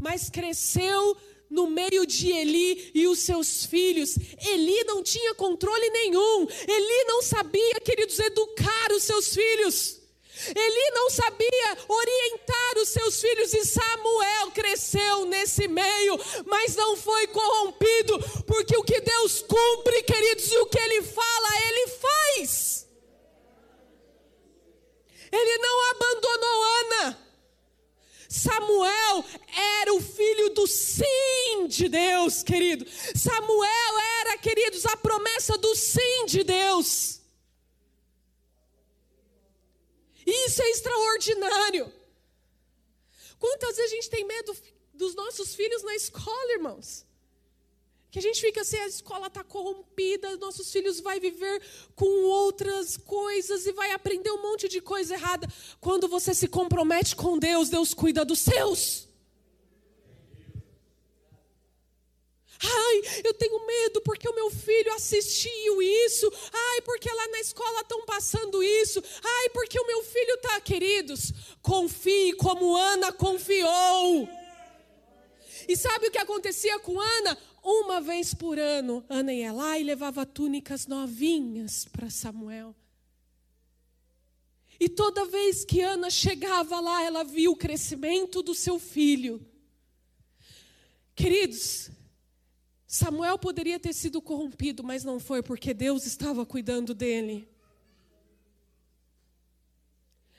mas cresceu no meio de Eli e os seus filhos. Eli não tinha controle nenhum. Eli não sabia, queridos, educar os seus filhos. Eli não sabia orientar os seus filhos e Samuel cresceu nesse meio, mas não foi corrompido, porque o que Deus cumpre, queridos, e o que ele fala, ele faz. Ele não abandonou Ana. Samuel era o filho do sim de Deus, querido. Samuel era, queridos, a promessa do sim de Deus. Isso é extraordinário. Quantas vezes a gente tem medo dos nossos filhos na escola, irmãos? Que a gente fica assim, a escola está corrompida, nossos filhos vão viver com outras coisas e vai aprender um monte de coisa errada. Quando você se compromete com Deus, Deus cuida dos seus. Ai, eu tenho medo porque o meu filho assistiu isso. Ai, porque lá na escola estão passando isso. Ai, porque o meu filho está, queridos. Confie como Ana confiou. E sabe o que acontecia com Ana? Uma vez por ano, Ana ia lá e levava túnicas novinhas para Samuel. E toda vez que Ana chegava lá, ela via o crescimento do seu filho. Queridos, Samuel poderia ter sido corrompido, mas não foi, porque Deus estava cuidando dele.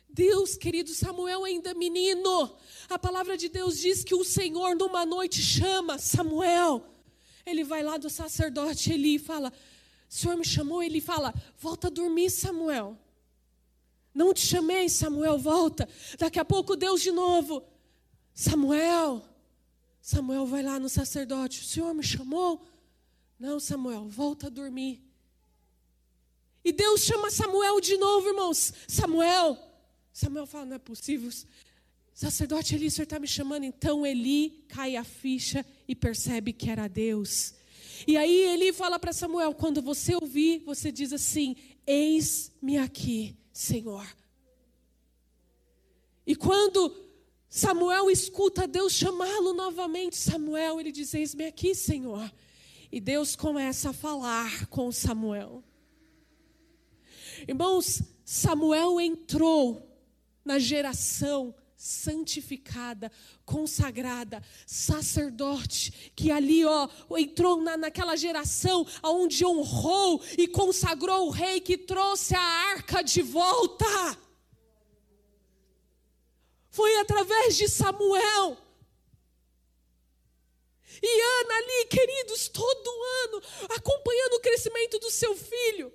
Deus, querido Samuel, ainda menino. A palavra de Deus diz que o Senhor, numa noite, chama Samuel. Ele vai lá do sacerdote Eli e fala: O Senhor me chamou? Ele fala: Volta a dormir, Samuel. Não te chamei, Samuel, volta. Daqui a pouco Deus de novo: Samuel. Samuel vai lá no sacerdote: O Senhor me chamou? Não, Samuel, volta a dormir. E Deus chama Samuel de novo, irmãos. Samuel. Samuel fala: Não é possível. Sacerdote Eli, o senhor está me chamando. Então Eli cai a ficha e percebe que era Deus. E aí Eli fala para Samuel: quando você ouvir, você diz assim: Eis-me aqui, Senhor. E quando Samuel escuta Deus chamá-lo novamente, Samuel, ele diz: Eis-me aqui, Senhor. E Deus começa a falar com Samuel. Irmãos, Samuel entrou na geração santificada, consagrada, sacerdote, que ali ó, entrou na, naquela geração onde honrou e consagrou o rei que trouxe a arca de volta. Foi através de Samuel. E Ana ali, queridos, todo ano, acompanhando o crescimento do seu filho.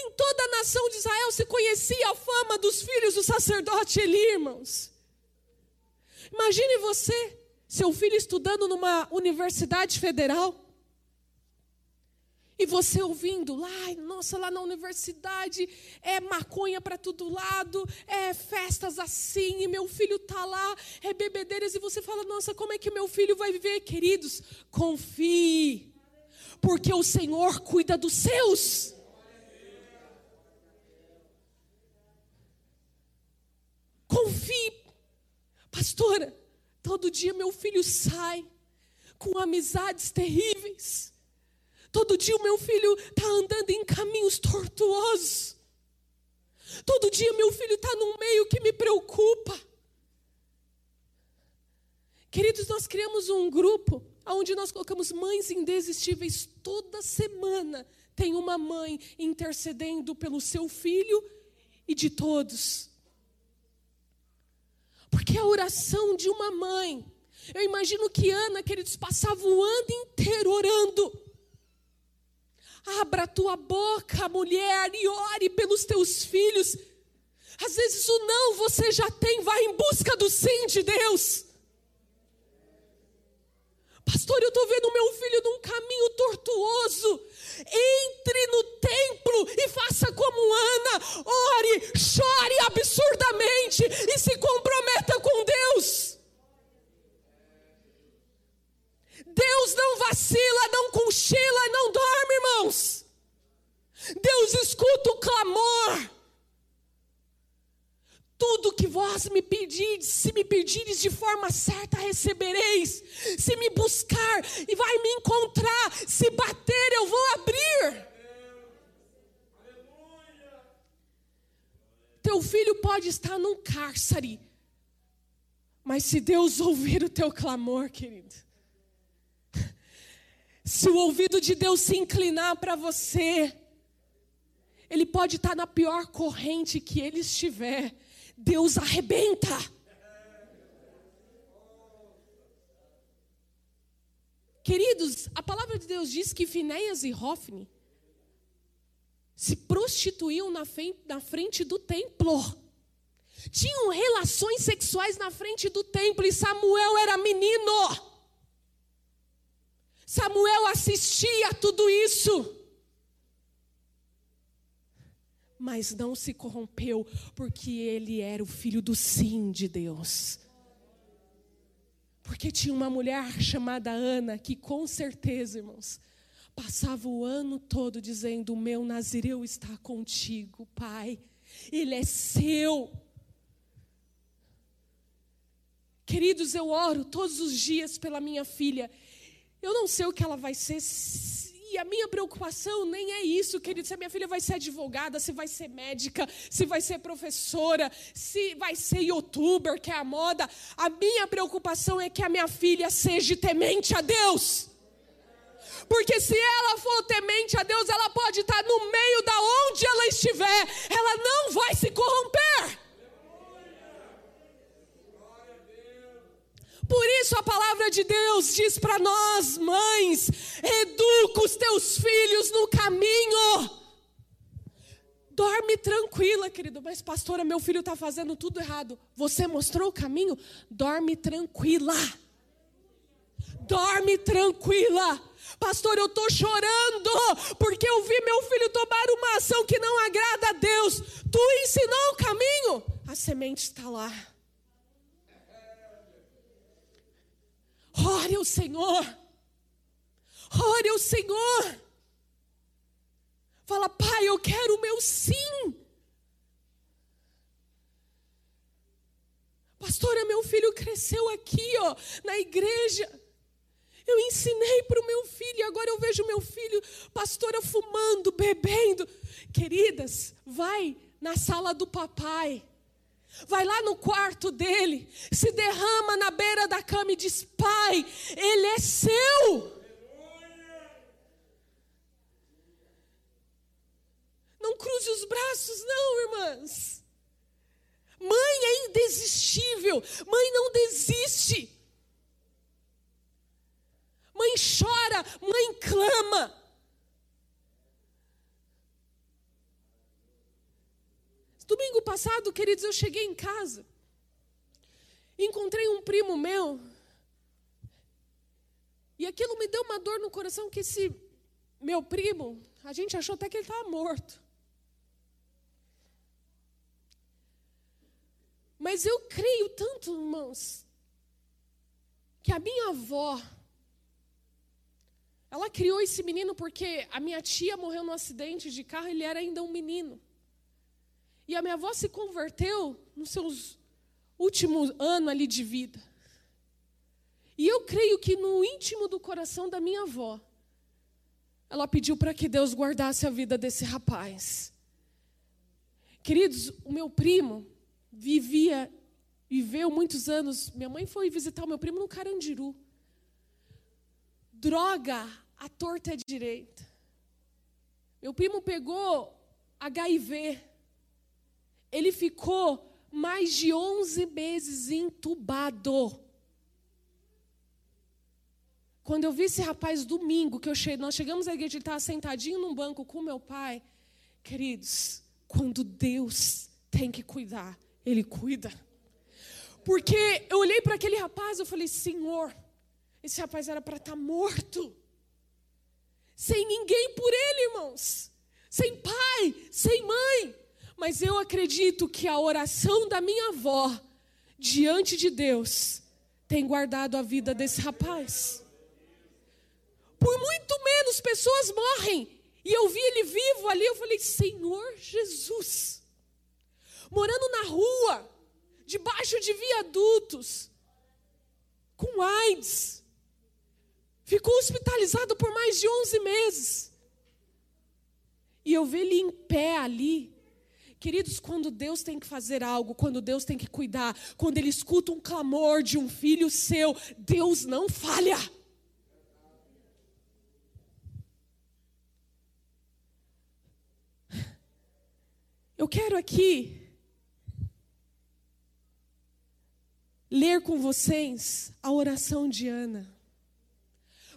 Em toda a nação de Israel se conhecia a fama dos filhos do sacerdote Eli, irmãos. Imagine você, seu filho estudando numa universidade federal. E você ouvindo lá, nossa, lá na universidade é maconha para todo lado, é festas assim, e meu filho está lá, é bebedeiras, e você fala, nossa, como é que meu filho vai viver? Queridos, confie, porque o Senhor cuida dos seus. Confie, pastora. Todo dia meu filho sai com amizades terríveis. Todo dia o meu filho está andando em caminhos tortuosos. Todo dia meu filho está num meio que me preocupa. Queridos, nós criamos um grupo onde nós colocamos mães indesistíveis. Toda semana tem uma mãe intercedendo pelo seu filho e de todos. Porque a oração de uma mãe, eu imagino que Ana, queridos, passava o ano inteiro orando. Abra a tua boca, mulher, e ore pelos teus filhos. Às vezes o não você já tem, vai em busca do sim de Deus. Pastor, eu estou vendo meu filho num caminho tortuoso. Entre no templo e faça como Ana. Ore, chore absurdamente e se comprometa com Deus. Deus não vacila, não cochila, não dorme, irmãos. Deus escuta o clamor. Tudo que vós me pedires, se me pedires de forma certa, recebereis. Se me buscar e vai me encontrar, se bater, eu vou abrir. Teu filho pode estar num cárcere, mas se Deus ouvir o teu clamor, querido, se o ouvido de Deus se inclinar para você, ele pode estar na pior corrente que ele estiver Deus arrebenta. Queridos, a palavra de Deus diz que Finéias e Hofni se prostituíam na frente, na frente do templo. Tinham relações sexuais na frente do templo e Samuel era menino. Samuel assistia a tudo isso mas não se corrompeu, porque ele era o filho do sim de Deus. Porque tinha uma mulher chamada Ana, que com certeza, irmãos, passava o ano todo dizendo: O meu Nazireu está contigo, Pai, ele é seu. Queridos, eu oro todos os dias pela minha filha. Eu não sei o que ela vai ser a minha preocupação nem é isso, querido, se a minha filha vai ser advogada, se vai ser médica, se vai ser professora, se vai ser youtuber, que é a moda. A minha preocupação é que a minha filha seja temente a Deus. Porque se ela for temente a Deus, ela pode estar no meio da onde ela estiver, ela não vai se corromper. Por isso a palavra de Deus diz para nós, mães: educa os teus filhos no caminho. Dorme tranquila, querido. Mas, pastora, meu filho está fazendo tudo errado. Você mostrou o caminho? Dorme tranquila. Dorme tranquila. Pastor, eu estou chorando porque eu vi meu filho tomar uma ação que não agrada a Deus. Tu ensinou o caminho? A semente está lá. Ore ao Senhor. Ore ao Senhor. Fala, Pai, eu quero o meu sim. Pastora, meu filho cresceu aqui, ó, na igreja. Eu ensinei para o meu filho e agora eu vejo meu filho, pastora, fumando, bebendo. Queridas, vai na sala do papai. Vai lá no quarto dele, se derrama na beira da cama e diz: Pai, ele é seu. Não cruze os braços, não, irmãs. Mãe é indesistível. Mãe não desiste. Mãe chora, mãe clama. Domingo passado, queridos, eu cheguei em casa. Encontrei um primo meu. E aquilo me deu uma dor no coração que esse meu primo, a gente achou até que ele estava morto. Mas eu creio tanto, irmãos, que a minha avó, ela criou esse menino porque a minha tia morreu num acidente de carro, ele era ainda um menino. E a minha avó se converteu nos seus últimos anos ali de vida. E eu creio que no íntimo do coração da minha avó, ela pediu para que Deus guardasse a vida desse rapaz. Queridos, o meu primo vivia, viveu muitos anos. Minha mãe foi visitar o meu primo no Carandiru. Droga, a torta é direita. Meu primo pegou HIV. Ele ficou mais de 11 meses entubado. Quando eu vi esse rapaz domingo, que eu che... nós chegamos à igreja, ele estava sentadinho num banco com meu pai. Queridos, quando Deus tem que cuidar, Ele cuida. Porque eu olhei para aquele rapaz, eu falei, Senhor, esse rapaz era para estar tá morto. Sem ninguém por ele, irmãos. Sem pai, sem mãe. Mas eu acredito que a oração da minha avó diante de Deus tem guardado a vida desse rapaz. Por muito menos pessoas morrem. E eu vi ele vivo ali, eu falei: Senhor Jesus, morando na rua, debaixo de viadutos, com AIDS, ficou hospitalizado por mais de 11 meses. E eu vi ele em pé ali. Queridos, quando Deus tem que fazer algo, quando Deus tem que cuidar, quando Ele escuta um clamor de um filho seu, Deus não falha. Eu quero aqui ler com vocês a oração de Ana.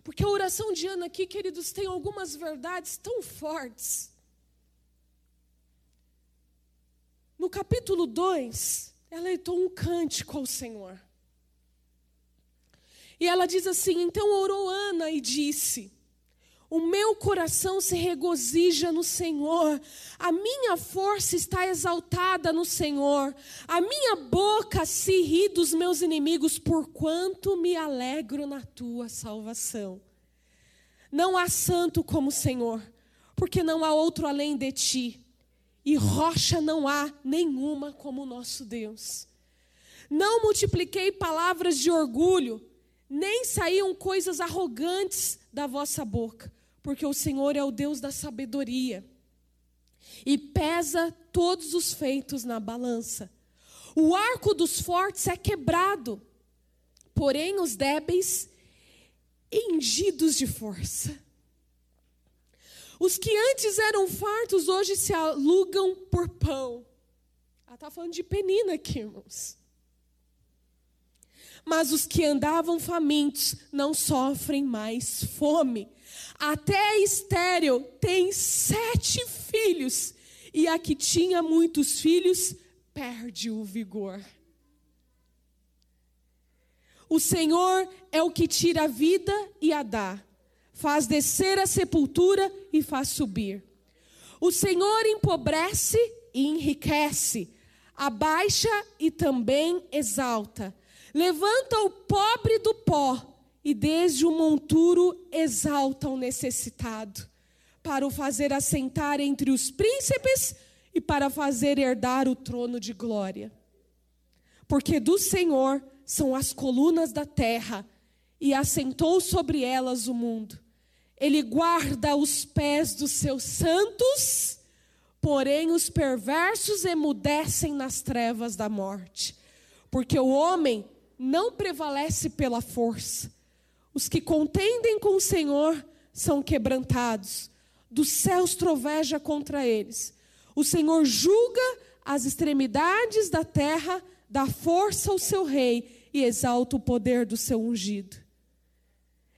Porque a oração de Ana aqui, queridos, tem algumas verdades tão fortes. No capítulo 2, ela leitou um cântico ao Senhor. E ela diz assim: Então orou Ana e disse: o meu coração se regozija no Senhor, a minha força está exaltada no Senhor, a minha boca se ri dos meus inimigos, porquanto me alegro na tua salvação. Não há santo como o Senhor, porque não há outro além de ti, e rocha não há nenhuma como o nosso Deus. Não multipliquei palavras de orgulho, nem saíam coisas arrogantes da vossa boca porque o Senhor é o Deus da sabedoria e pesa todos os feitos na balança. O arco dos fortes é quebrado, porém os débeis engidos de força. Os que antes eram fartos hoje se alugam por pão. Ela está falando de penina aqui, irmãos. Mas os que andavam famintos não sofrem mais fome. Até estéreo tem sete filhos, e a que tinha muitos filhos perde o vigor. O Senhor é o que tira a vida e a dá, faz descer a sepultura e faz subir. O Senhor empobrece e enriquece, abaixa e também exalta. Levanta o pobre do pó e desde o monturo exalta o necessitado, para o fazer assentar entre os príncipes e para fazer herdar o trono de glória. Porque do Senhor são as colunas da terra, e assentou sobre elas o mundo. Ele guarda os pés dos seus santos, porém os perversos emudecem nas trevas da morte. Porque o homem não prevalece pela força, os que contendem com o Senhor são quebrantados, dos céus troveja contra eles. O Senhor julga as extremidades da terra, dá força ao seu rei e exalta o poder do seu ungido.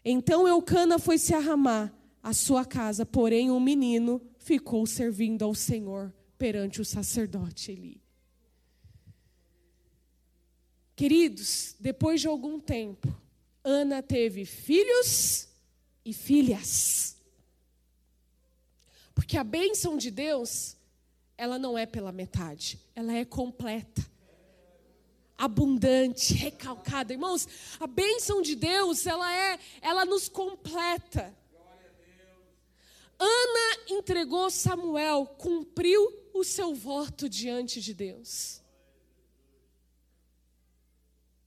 Então Eucana foi se arramar à sua casa, porém o menino ficou servindo ao Senhor perante o sacerdote Eli. Queridos, depois de algum tempo, Ana teve filhos e filhas. Porque a bênção de Deus, ela não é pela metade, ela é completa. Abundante, recalcada. Irmãos, a bênção de Deus, ela é, ela nos completa. Ana entregou Samuel, cumpriu o seu voto diante de Deus.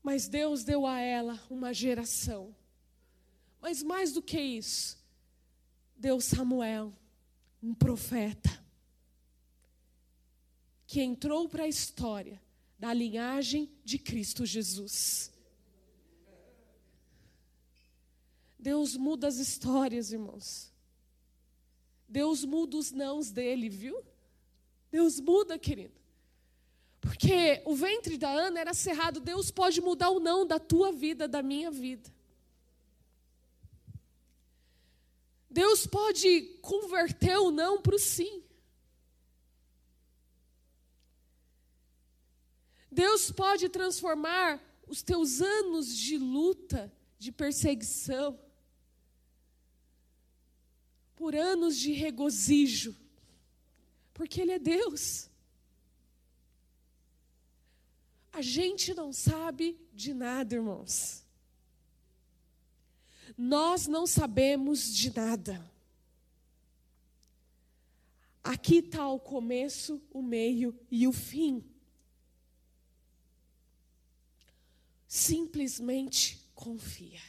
Mas Deus deu a ela uma geração. Mas mais do que isso, deu Samuel, um profeta, que entrou para a história da linhagem de Cristo Jesus. Deus muda as histórias, irmãos. Deus muda os nãos dele, viu? Deus muda, querido. Porque o ventre da Ana era cerrado. Deus pode mudar o não da tua vida, da minha vida. Deus pode converter o não para o sim. Deus pode transformar os teus anos de luta, de perseguição, por anos de regozijo, porque Ele é Deus. A gente não sabe de nada, irmãos. Nós não sabemos de nada. Aqui está o começo, o meio e o fim. Simplesmente confia.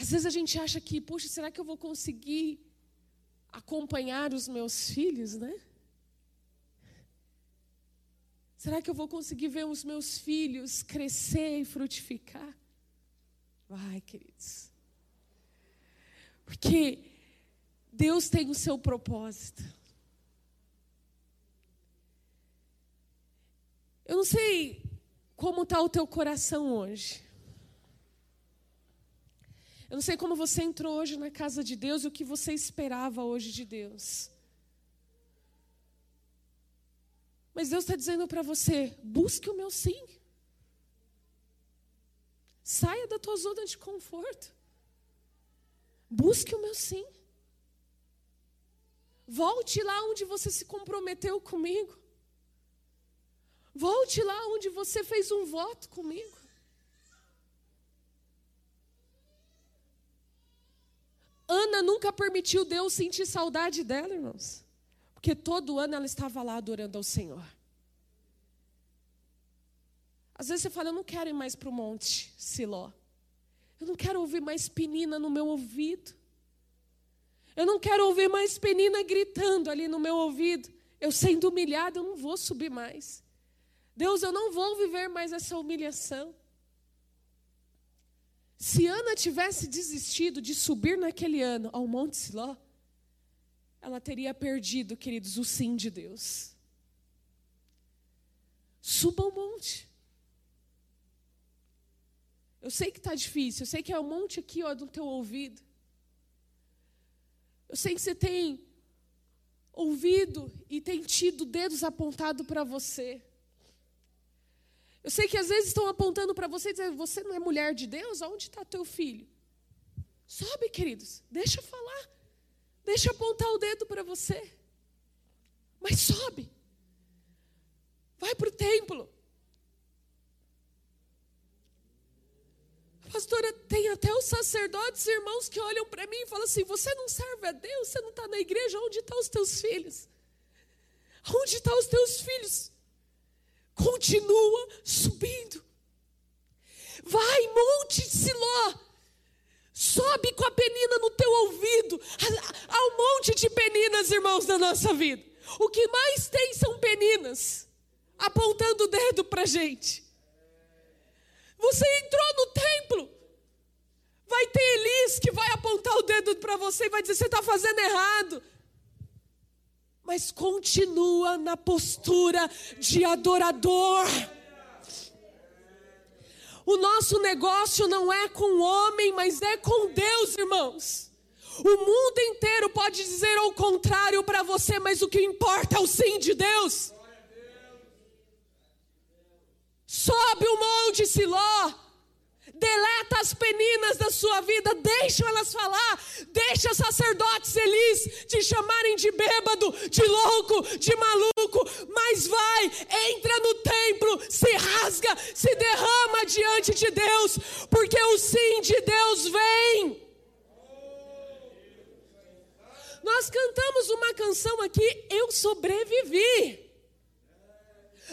Às vezes a gente acha que, puxa, será que eu vou conseguir acompanhar os meus filhos, né? Será que eu vou conseguir ver os meus filhos crescer e frutificar? Vai, queridos. Porque Deus tem o seu propósito. Eu não sei como está o teu coração hoje. Eu não sei como você entrou hoje na casa de Deus e o que você esperava hoje de Deus. Mas Deus está dizendo para você: busque o meu sim. Saia da tua zona de conforto. Busque o meu sim. Volte lá onde você se comprometeu comigo. Volte lá onde você fez um voto comigo. Ana nunca permitiu Deus sentir saudade dela, irmãos. Porque todo ano ela estava lá adorando ao Senhor. Às vezes você fala, eu não quero ir mais para o monte Siló. Eu não quero ouvir mais penina no meu ouvido. Eu não quero ouvir mais penina gritando ali no meu ouvido. Eu sendo humilhada, eu não vou subir mais. Deus, eu não vou viver mais essa humilhação. Se Ana tivesse desistido de subir naquele ano ao Monte Siló, ela teria perdido, queridos, o sim de Deus. Suba o monte. Eu sei que está difícil, eu sei que é um monte aqui ó, no teu ouvido. Eu sei que você tem ouvido e tem tido dedos apontados para você. Eu sei que às vezes estão apontando para você e dizendo: Você não é mulher de Deus? Onde está teu filho? Sobe, queridos, deixa falar. Deixa eu apontar o dedo para você. Mas sobe. Vai para o templo. Pastora, tem até os sacerdotes, irmãos, que olham para mim e falam assim: Você não serve a Deus, você não está na igreja, onde estão os teus filhos? Onde estão os teus filhos? Continua subindo. Vai, monte de Siló. Sobe com a penina no teu ouvido. Há um monte de peninas, irmãos, na nossa vida. O que mais tem são peninas apontando o dedo para gente. Você entrou no templo. Vai ter Elis que vai apontar o dedo para você e vai dizer: você está fazendo errado. Mas continua na postura de adorador. O nosso negócio não é com o homem, mas é com Deus, irmãos. O mundo inteiro pode dizer o contrário para você, mas o que importa é o sim de Deus. Sobe o monte Siló. Deleta as peninas da sua vida, deixa elas falar, deixa sacerdotes elis te chamarem de bêbado, de louco, de maluco, mas vai, entra no templo, se rasga, se derrama diante de Deus, porque o sim de Deus vem. Nós cantamos uma canção aqui, Eu Sobrevivi.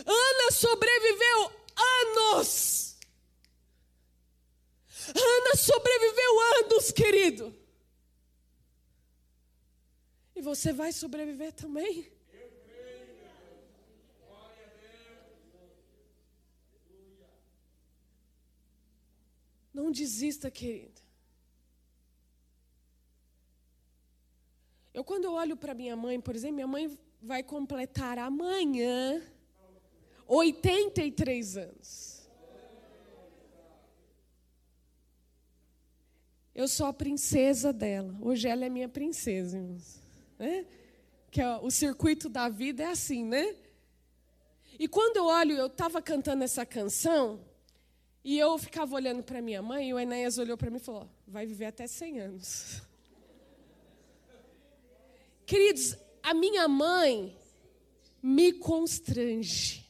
Ana sobreviveu anos. Ana sobreviveu anos, querido. E você vai sobreviver também? Não desista, querido. Eu, quando eu olho para minha mãe, por exemplo, minha mãe vai completar amanhã 83 anos. Eu sou a princesa dela. Hoje ela é minha princesa, irmãos. Né? Que é, o circuito da vida é assim, né? E quando eu olho, eu estava cantando essa canção, e eu ficava olhando para minha mãe, e o Enéas olhou para mim e falou: vai viver até 100 anos. Queridos, a minha mãe me constrange.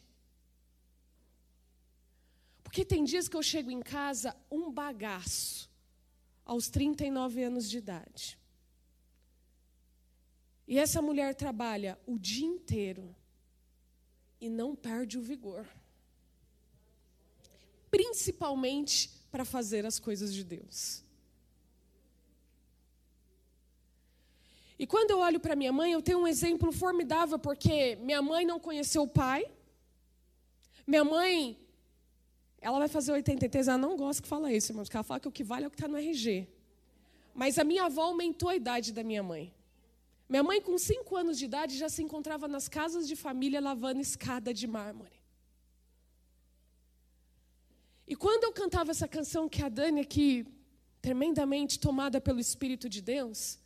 Porque tem dias que eu chego em casa um bagaço, aos 39 anos de idade. E essa mulher trabalha o dia inteiro e não perde o vigor. Principalmente para fazer as coisas de Deus. E quando eu olho para minha mãe, eu tenho um exemplo formidável, porque minha mãe não conheceu o pai. Minha mãe, ela vai fazer 83, ela não gosta que fala isso, irmãos, porque ela fala que o que vale é o que está no RG. Mas a minha avó aumentou a idade da minha mãe. Minha mãe, com cinco anos de idade, já se encontrava nas casas de família lavando escada de mármore. E quando eu cantava essa canção que a Dani aqui, tremendamente tomada pelo Espírito de Deus,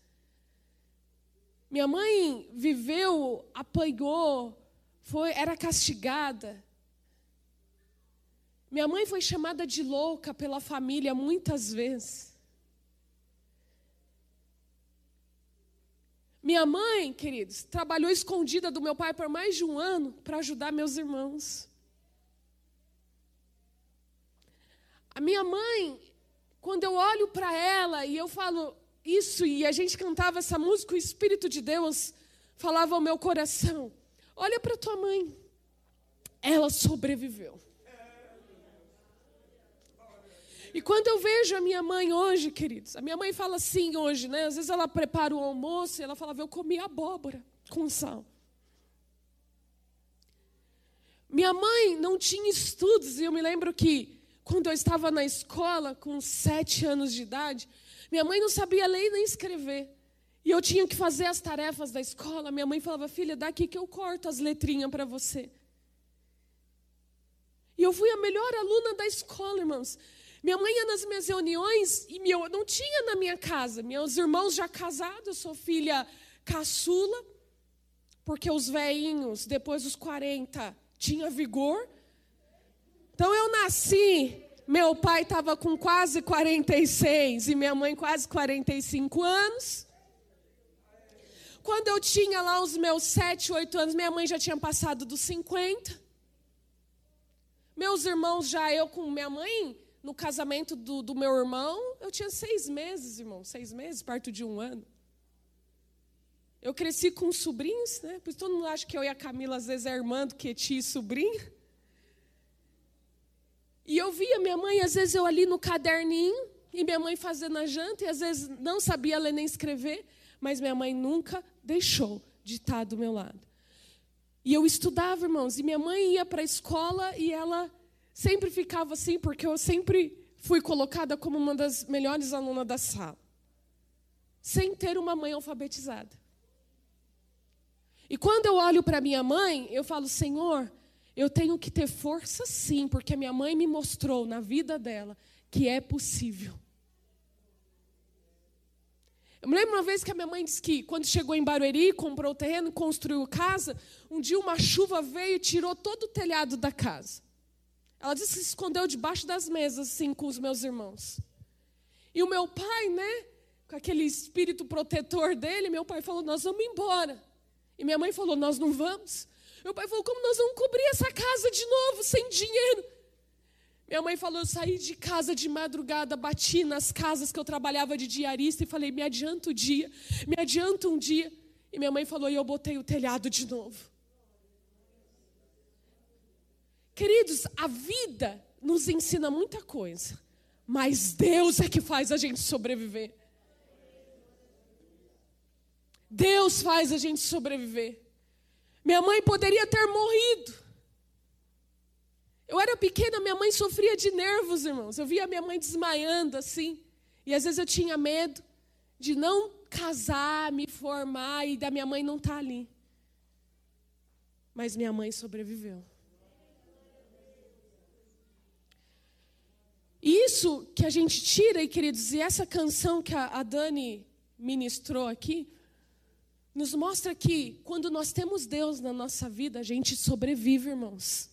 minha mãe viveu, apanhou, foi, era castigada. Minha mãe foi chamada de louca pela família muitas vezes. Minha mãe, queridos, trabalhou escondida do meu pai por mais de um ano para ajudar meus irmãos. A minha mãe, quando eu olho para ela e eu falo, isso e a gente cantava essa música, o Espírito de Deus falava ao meu coração: Olha para tua mãe, ela sobreviveu. E quando eu vejo a minha mãe hoje, queridos, a minha mãe fala assim hoje, né? Às vezes ela prepara o almoço e ela falava: Eu comi abóbora com sal. Minha mãe não tinha estudos, e eu me lembro que quando eu estava na escola, com sete anos de idade, minha mãe não sabia ler nem escrever. E eu tinha que fazer as tarefas da escola. Minha mãe falava, filha, daqui que eu corto as letrinhas para você. E eu fui a melhor aluna da escola, irmãos. Minha mãe ia nas minhas reuniões e meu, não tinha na minha casa. Meus irmãos já casados, sou filha caçula, porque os velhinhos, depois dos 40, tinha vigor. Então eu nasci meu pai estava com quase 46 e minha mãe quase 45 anos. Quando eu tinha lá os meus 7, 8 anos, minha mãe já tinha passado dos 50. Meus irmãos já, eu com minha mãe, no casamento do, do meu irmão, eu tinha seis meses, irmão, seis meses, perto de um ano. Eu cresci com sobrinhos, né? Por isso todo mundo acha que eu e a Camila às vezes é irmã do que tia e sobrinho. E eu via minha mãe, às vezes eu ali no caderninho, e minha mãe fazendo a janta, e às vezes não sabia ler nem escrever, mas minha mãe nunca deixou de estar do meu lado. E eu estudava, irmãos, e minha mãe ia para a escola e ela sempre ficava assim, porque eu sempre fui colocada como uma das melhores alunas da sala, sem ter uma mãe alfabetizada. E quando eu olho para minha mãe, eu falo, Senhor, eu tenho que ter força sim, porque minha mãe me mostrou na vida dela que é possível. Eu me lembro uma vez que a minha mãe disse que quando chegou em Barueri, comprou o terreno, construiu casa, um dia uma chuva veio e tirou todo o telhado da casa. Ela disse que se escondeu debaixo das mesas, assim, com os meus irmãos. E o meu pai, né, com aquele espírito protetor dele, meu pai falou: Nós vamos embora. E minha mãe falou: Nós não vamos. Meu pai falou: como nós vamos cobrir essa casa de novo, sem dinheiro? Minha mãe falou: eu saí de casa de madrugada, bati nas casas que eu trabalhava de diarista e falei: me adianta o dia, me adianta um dia. E minha mãe falou: e eu botei o telhado de novo. Queridos, a vida nos ensina muita coisa, mas Deus é que faz a gente sobreviver. Deus faz a gente sobreviver. Minha mãe poderia ter morrido. Eu era pequena, minha mãe sofria de nervos, irmãos. Eu via minha mãe desmaiando assim. E às vezes eu tinha medo de não casar, me formar e da minha mãe não estar tá ali. Mas minha mãe sobreviveu. Isso que a gente tira, e queridos, e essa canção que a, Dani ministrou aqui, nos mostra que quando nós temos Deus na nossa vida, a gente sobrevive, irmãos.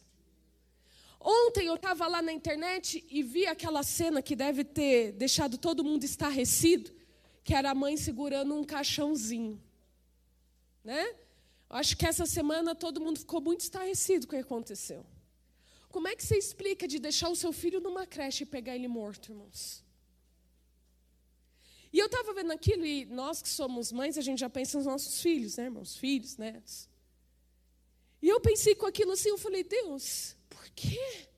Ontem eu estava lá na internet e vi aquela cena que deve ter deixado todo mundo estarrecido, que era a mãe segurando um caixãozinho. Né? Acho que essa semana todo mundo ficou muito estarrecido com o que aconteceu. Como é que você explica de deixar o seu filho numa creche e pegar ele morto, irmãos? E eu estava vendo aquilo, e nós que somos mães, a gente já pensa nos nossos filhos, né, irmãos? Filhos, netos. E eu pensei com aquilo assim, eu falei, Deus, por quê?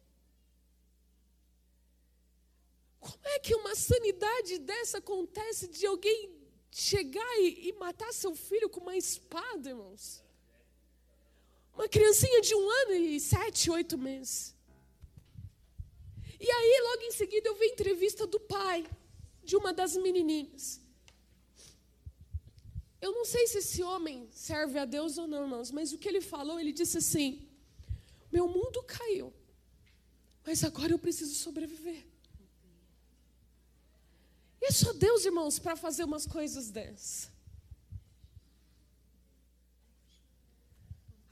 Como é que uma sanidade dessa acontece de alguém chegar e, e matar seu filho com uma espada, irmãos? Uma criancinha de um ano e sete, oito meses. E aí, logo em seguida, eu vi a entrevista do pai de uma das menininhas. Eu não sei se esse homem serve a Deus ou não, irmãos, mas o que ele falou, ele disse assim: Meu mundo caiu, mas agora eu preciso sobreviver. E é só Deus, irmãos, para fazer umas coisas dessas.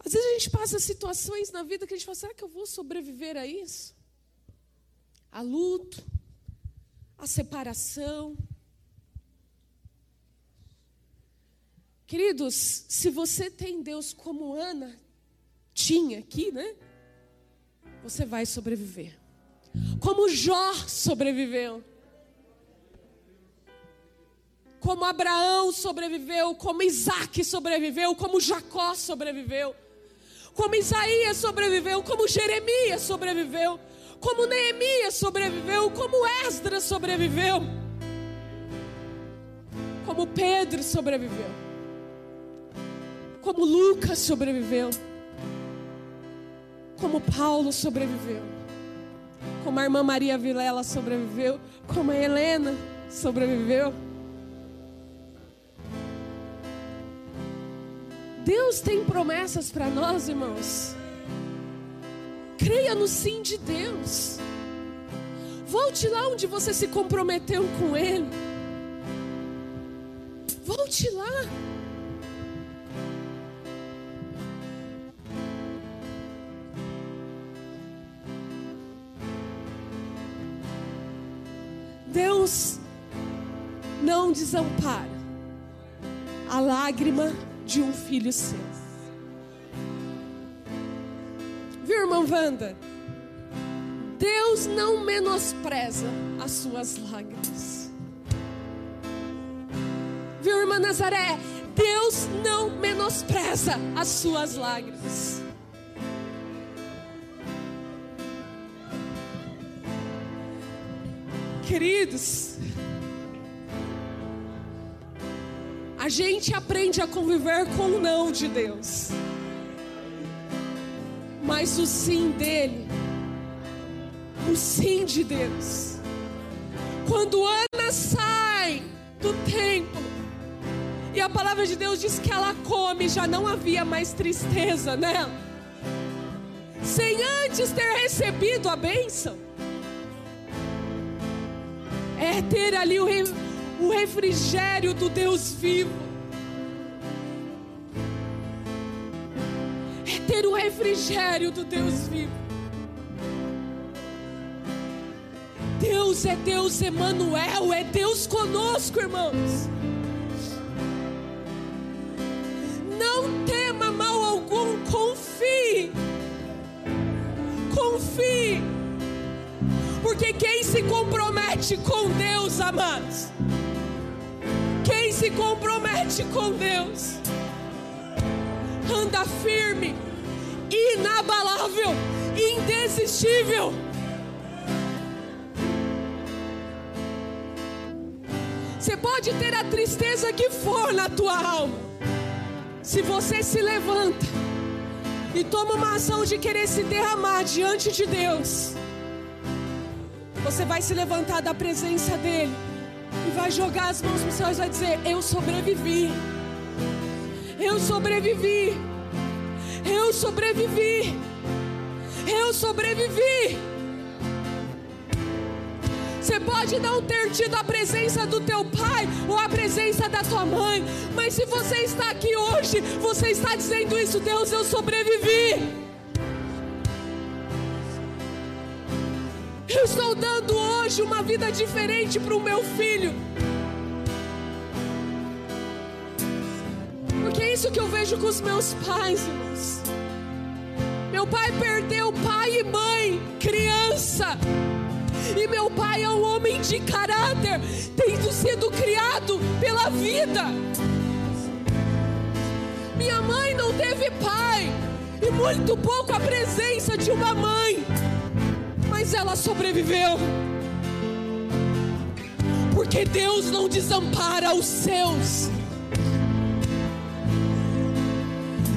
Às vezes a gente passa situações na vida que a gente fala: será que eu vou sobreviver a isso? A luto, a separação. Queridos, se você tem Deus como Ana tinha aqui, né? Você vai sobreviver. Como Jó sobreviveu. Como Abraão sobreviveu, como Isaac sobreviveu, como Jacó sobreviveu, como Isaías sobreviveu, como Jeremias sobreviveu como Neemias sobreviveu, como Esdras sobreviveu, como Pedro sobreviveu, como Lucas sobreviveu, como Paulo sobreviveu, como a irmã Maria Vilela sobreviveu, como a Helena sobreviveu. Deus tem promessas para nós, irmãos. Creia no sim de Deus. Volte lá onde você se comprometeu com Ele. Volte lá. Deus não desampara a lágrima de um filho seu. irmã Wanda? Deus não menospreza as suas lágrimas. Viu, irmã Nazaré? Deus não menospreza as suas lágrimas. Queridos, a gente aprende a conviver com o não de Deus mas o sim dele, o sim de Deus. Quando Ana sai do templo, e a palavra de Deus diz que ela come, já não havia mais tristeza nela, sem antes ter recebido a bênção. É ter ali o refrigério do Deus vivo. ter o refrigério do Deus vivo. Deus é Deus Emanuel, é Deus conosco, irmãos. Não tema mal algum, confie. Confie. Porque quem se compromete com Deus, amados, se compromete com Deus, anda firme inabalável, indesistível. Você pode ter a tristeza que for na tua alma. Se você se levanta e toma uma ação de querer se derramar diante de Deus, você vai se levantar da presença dEle e vai jogar as mãos nos céus e vai dizer: Eu sobrevivi. Eu sobrevivi. Eu sobrevivi. Eu sobrevivi. Você pode não ter tido a presença do teu pai ou a presença da tua mãe, mas se você está aqui hoje, você está dizendo isso, Deus, eu sobrevivi. Eu estou dando hoje uma vida diferente para o meu filho. Porque é isso que eu vejo com os meus pais, irmãos. Meu pai perdeu pai e mãe, criança. E meu pai é um homem de caráter, tendo sido criado pela vida. Minha mãe não teve pai, e muito pouco a presença de uma mãe, mas ela sobreviveu. Porque Deus não desampara os seus.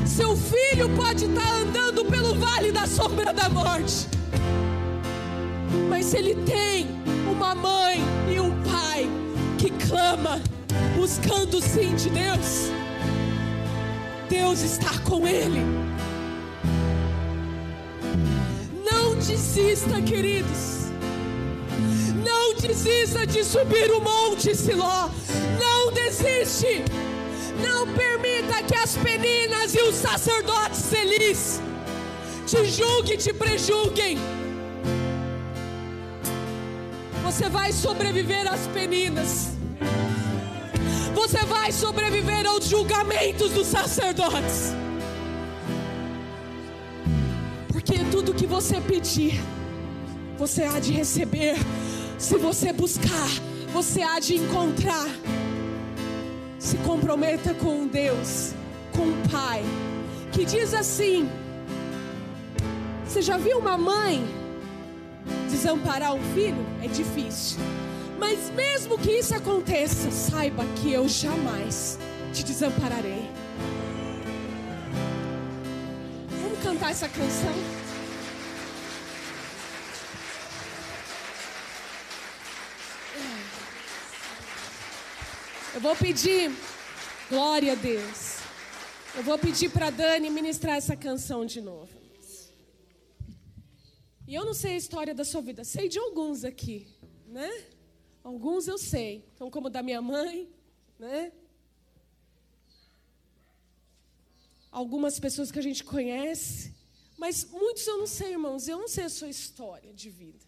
Seu filho pode estar andando pelo vale da sombra da morte mas ele tem uma mãe e um pai que clama, buscando sim de Deus, Deus está com ele. Desista, queridos. Não desista de subir o monte Siló. Não desiste. Não permita que as peninas e os sacerdotes selis te julguem, te prejulguem. Você vai sobreviver às peninas. Você vai sobreviver aos julgamentos dos sacerdotes. Porque tudo que você pedir, você há de receber. Se você buscar, você há de encontrar. Se comprometa com Deus, com o Pai, que diz assim: Você já viu uma mãe? desamparar um filho é difícil. Mas mesmo que isso aconteça, saiba que eu jamais te desampararei. Cantar essa canção? Eu vou pedir, glória a Deus. Eu vou pedir para Dani ministrar essa canção de novo. E eu não sei a história da sua vida, sei de alguns aqui, né? Alguns eu sei, então como da minha mãe, né? Algumas pessoas que a gente conhece, mas muitos eu não sei, irmãos, eu não sei a sua história de vida.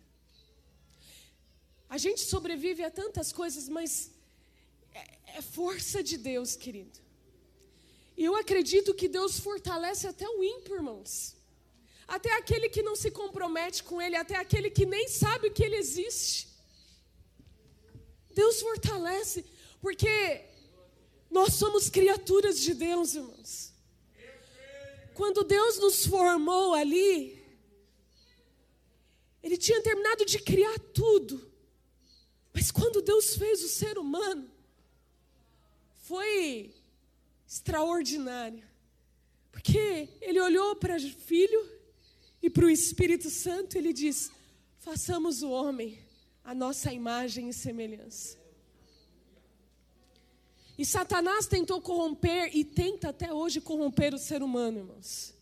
A gente sobrevive a tantas coisas, mas é, é força de Deus, querido. E eu acredito que Deus fortalece até o ímpio, irmãos até aquele que não se compromete com Ele, até aquele que nem sabe que Ele existe. Deus fortalece, porque nós somos criaturas de Deus, irmãos. Quando Deus nos formou ali, Ele tinha terminado de criar tudo, mas quando Deus fez o ser humano, foi extraordinário, porque Ele olhou para o filho e para o Espírito Santo ele diz: façamos o homem a nossa imagem e semelhança. E Satanás tentou corromper e tenta até hoje corromper o ser humano, irmãos.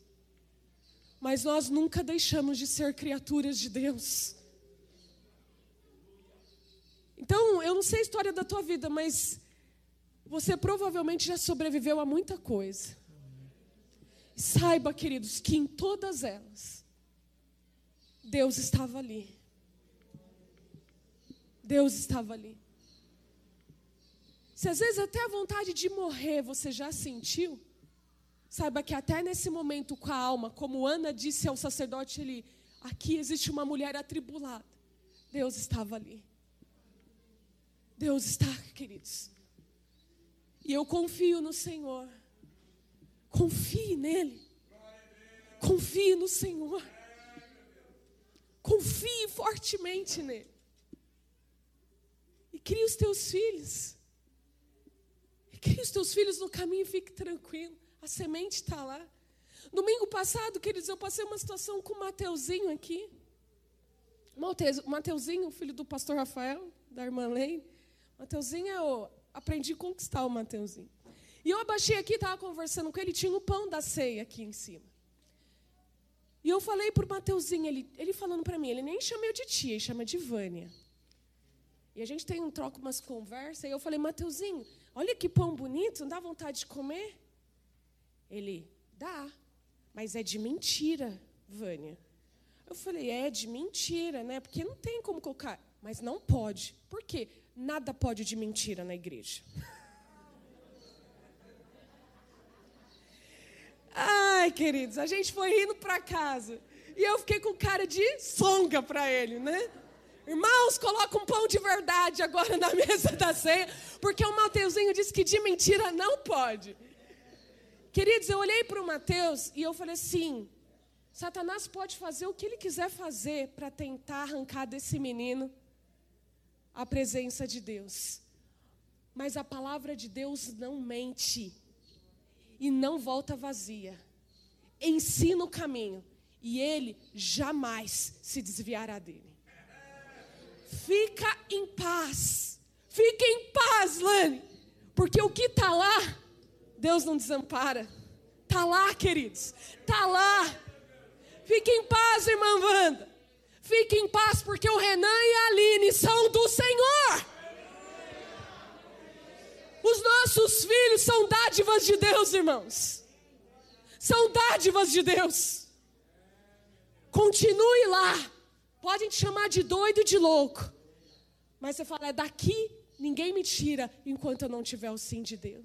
Mas nós nunca deixamos de ser criaturas de Deus. Então, eu não sei a história da tua vida, mas você provavelmente já sobreviveu a muita coisa. Saiba, queridos, que em todas elas, Deus estava ali. Deus estava ali. Se às vezes até a vontade de morrer você já sentiu, saiba que até nesse momento com a alma, como Ana disse ao sacerdote ali, aqui existe uma mulher atribulada. Deus estava ali. Deus está, queridos. E eu confio no Senhor. Confie nele. Confie no Senhor. Confie fortemente nele. E crie os teus filhos. E crie os teus filhos no caminho e fique tranquilo. A semente está lá. Domingo passado, queridos, eu passei uma situação com o Mateuzinho aqui. Mateuzinho, filho do pastor Rafael, da irmã Leine. Mateuzinho, eu aprendi a conquistar o Mateuzinho. E eu abaixei aqui, estava conversando com ele, tinha o pão da ceia aqui em cima. E eu falei para o Mateuzinho, ele, ele falando para mim, ele nem chama eu de tia, ele chama de Vânia. E a gente tem um troco umas conversas, e eu falei, Mateuzinho, olha que pão bonito, não dá vontade de comer? Ele, dá, mas é de mentira, Vânia. Eu falei, é de mentira, né? Porque não tem como colocar. Mas não pode. Por quê? Nada pode de mentira na igreja. Ai, queridos, a gente foi indo para casa. E eu fiquei com cara de songa para ele, né? Irmãos, coloca um pão de verdade agora na mesa da ceia, porque o Mateuzinho disse que de mentira não pode. Queridos, eu olhei para o Mateus e eu falei assim: Satanás pode fazer o que ele quiser fazer para tentar arrancar desse menino a presença de Deus. Mas a palavra de Deus não mente e não volta vazia. Ensina o caminho e ele jamais se desviará dele. Fica em paz. Fica em paz, Lani. Porque o que está lá, Deus não desampara. Está lá, queridos. Está lá. Fique em paz, irmã Wanda. Fique em paz, porque o Renan e a Aline são do Senhor. Os nossos filhos são dádivas de Deus, irmãos. São dádivas de Deus. Continue lá. Podem te chamar de doido e de louco. Mas você fala, é daqui ninguém me tira enquanto eu não tiver o sim de Deus.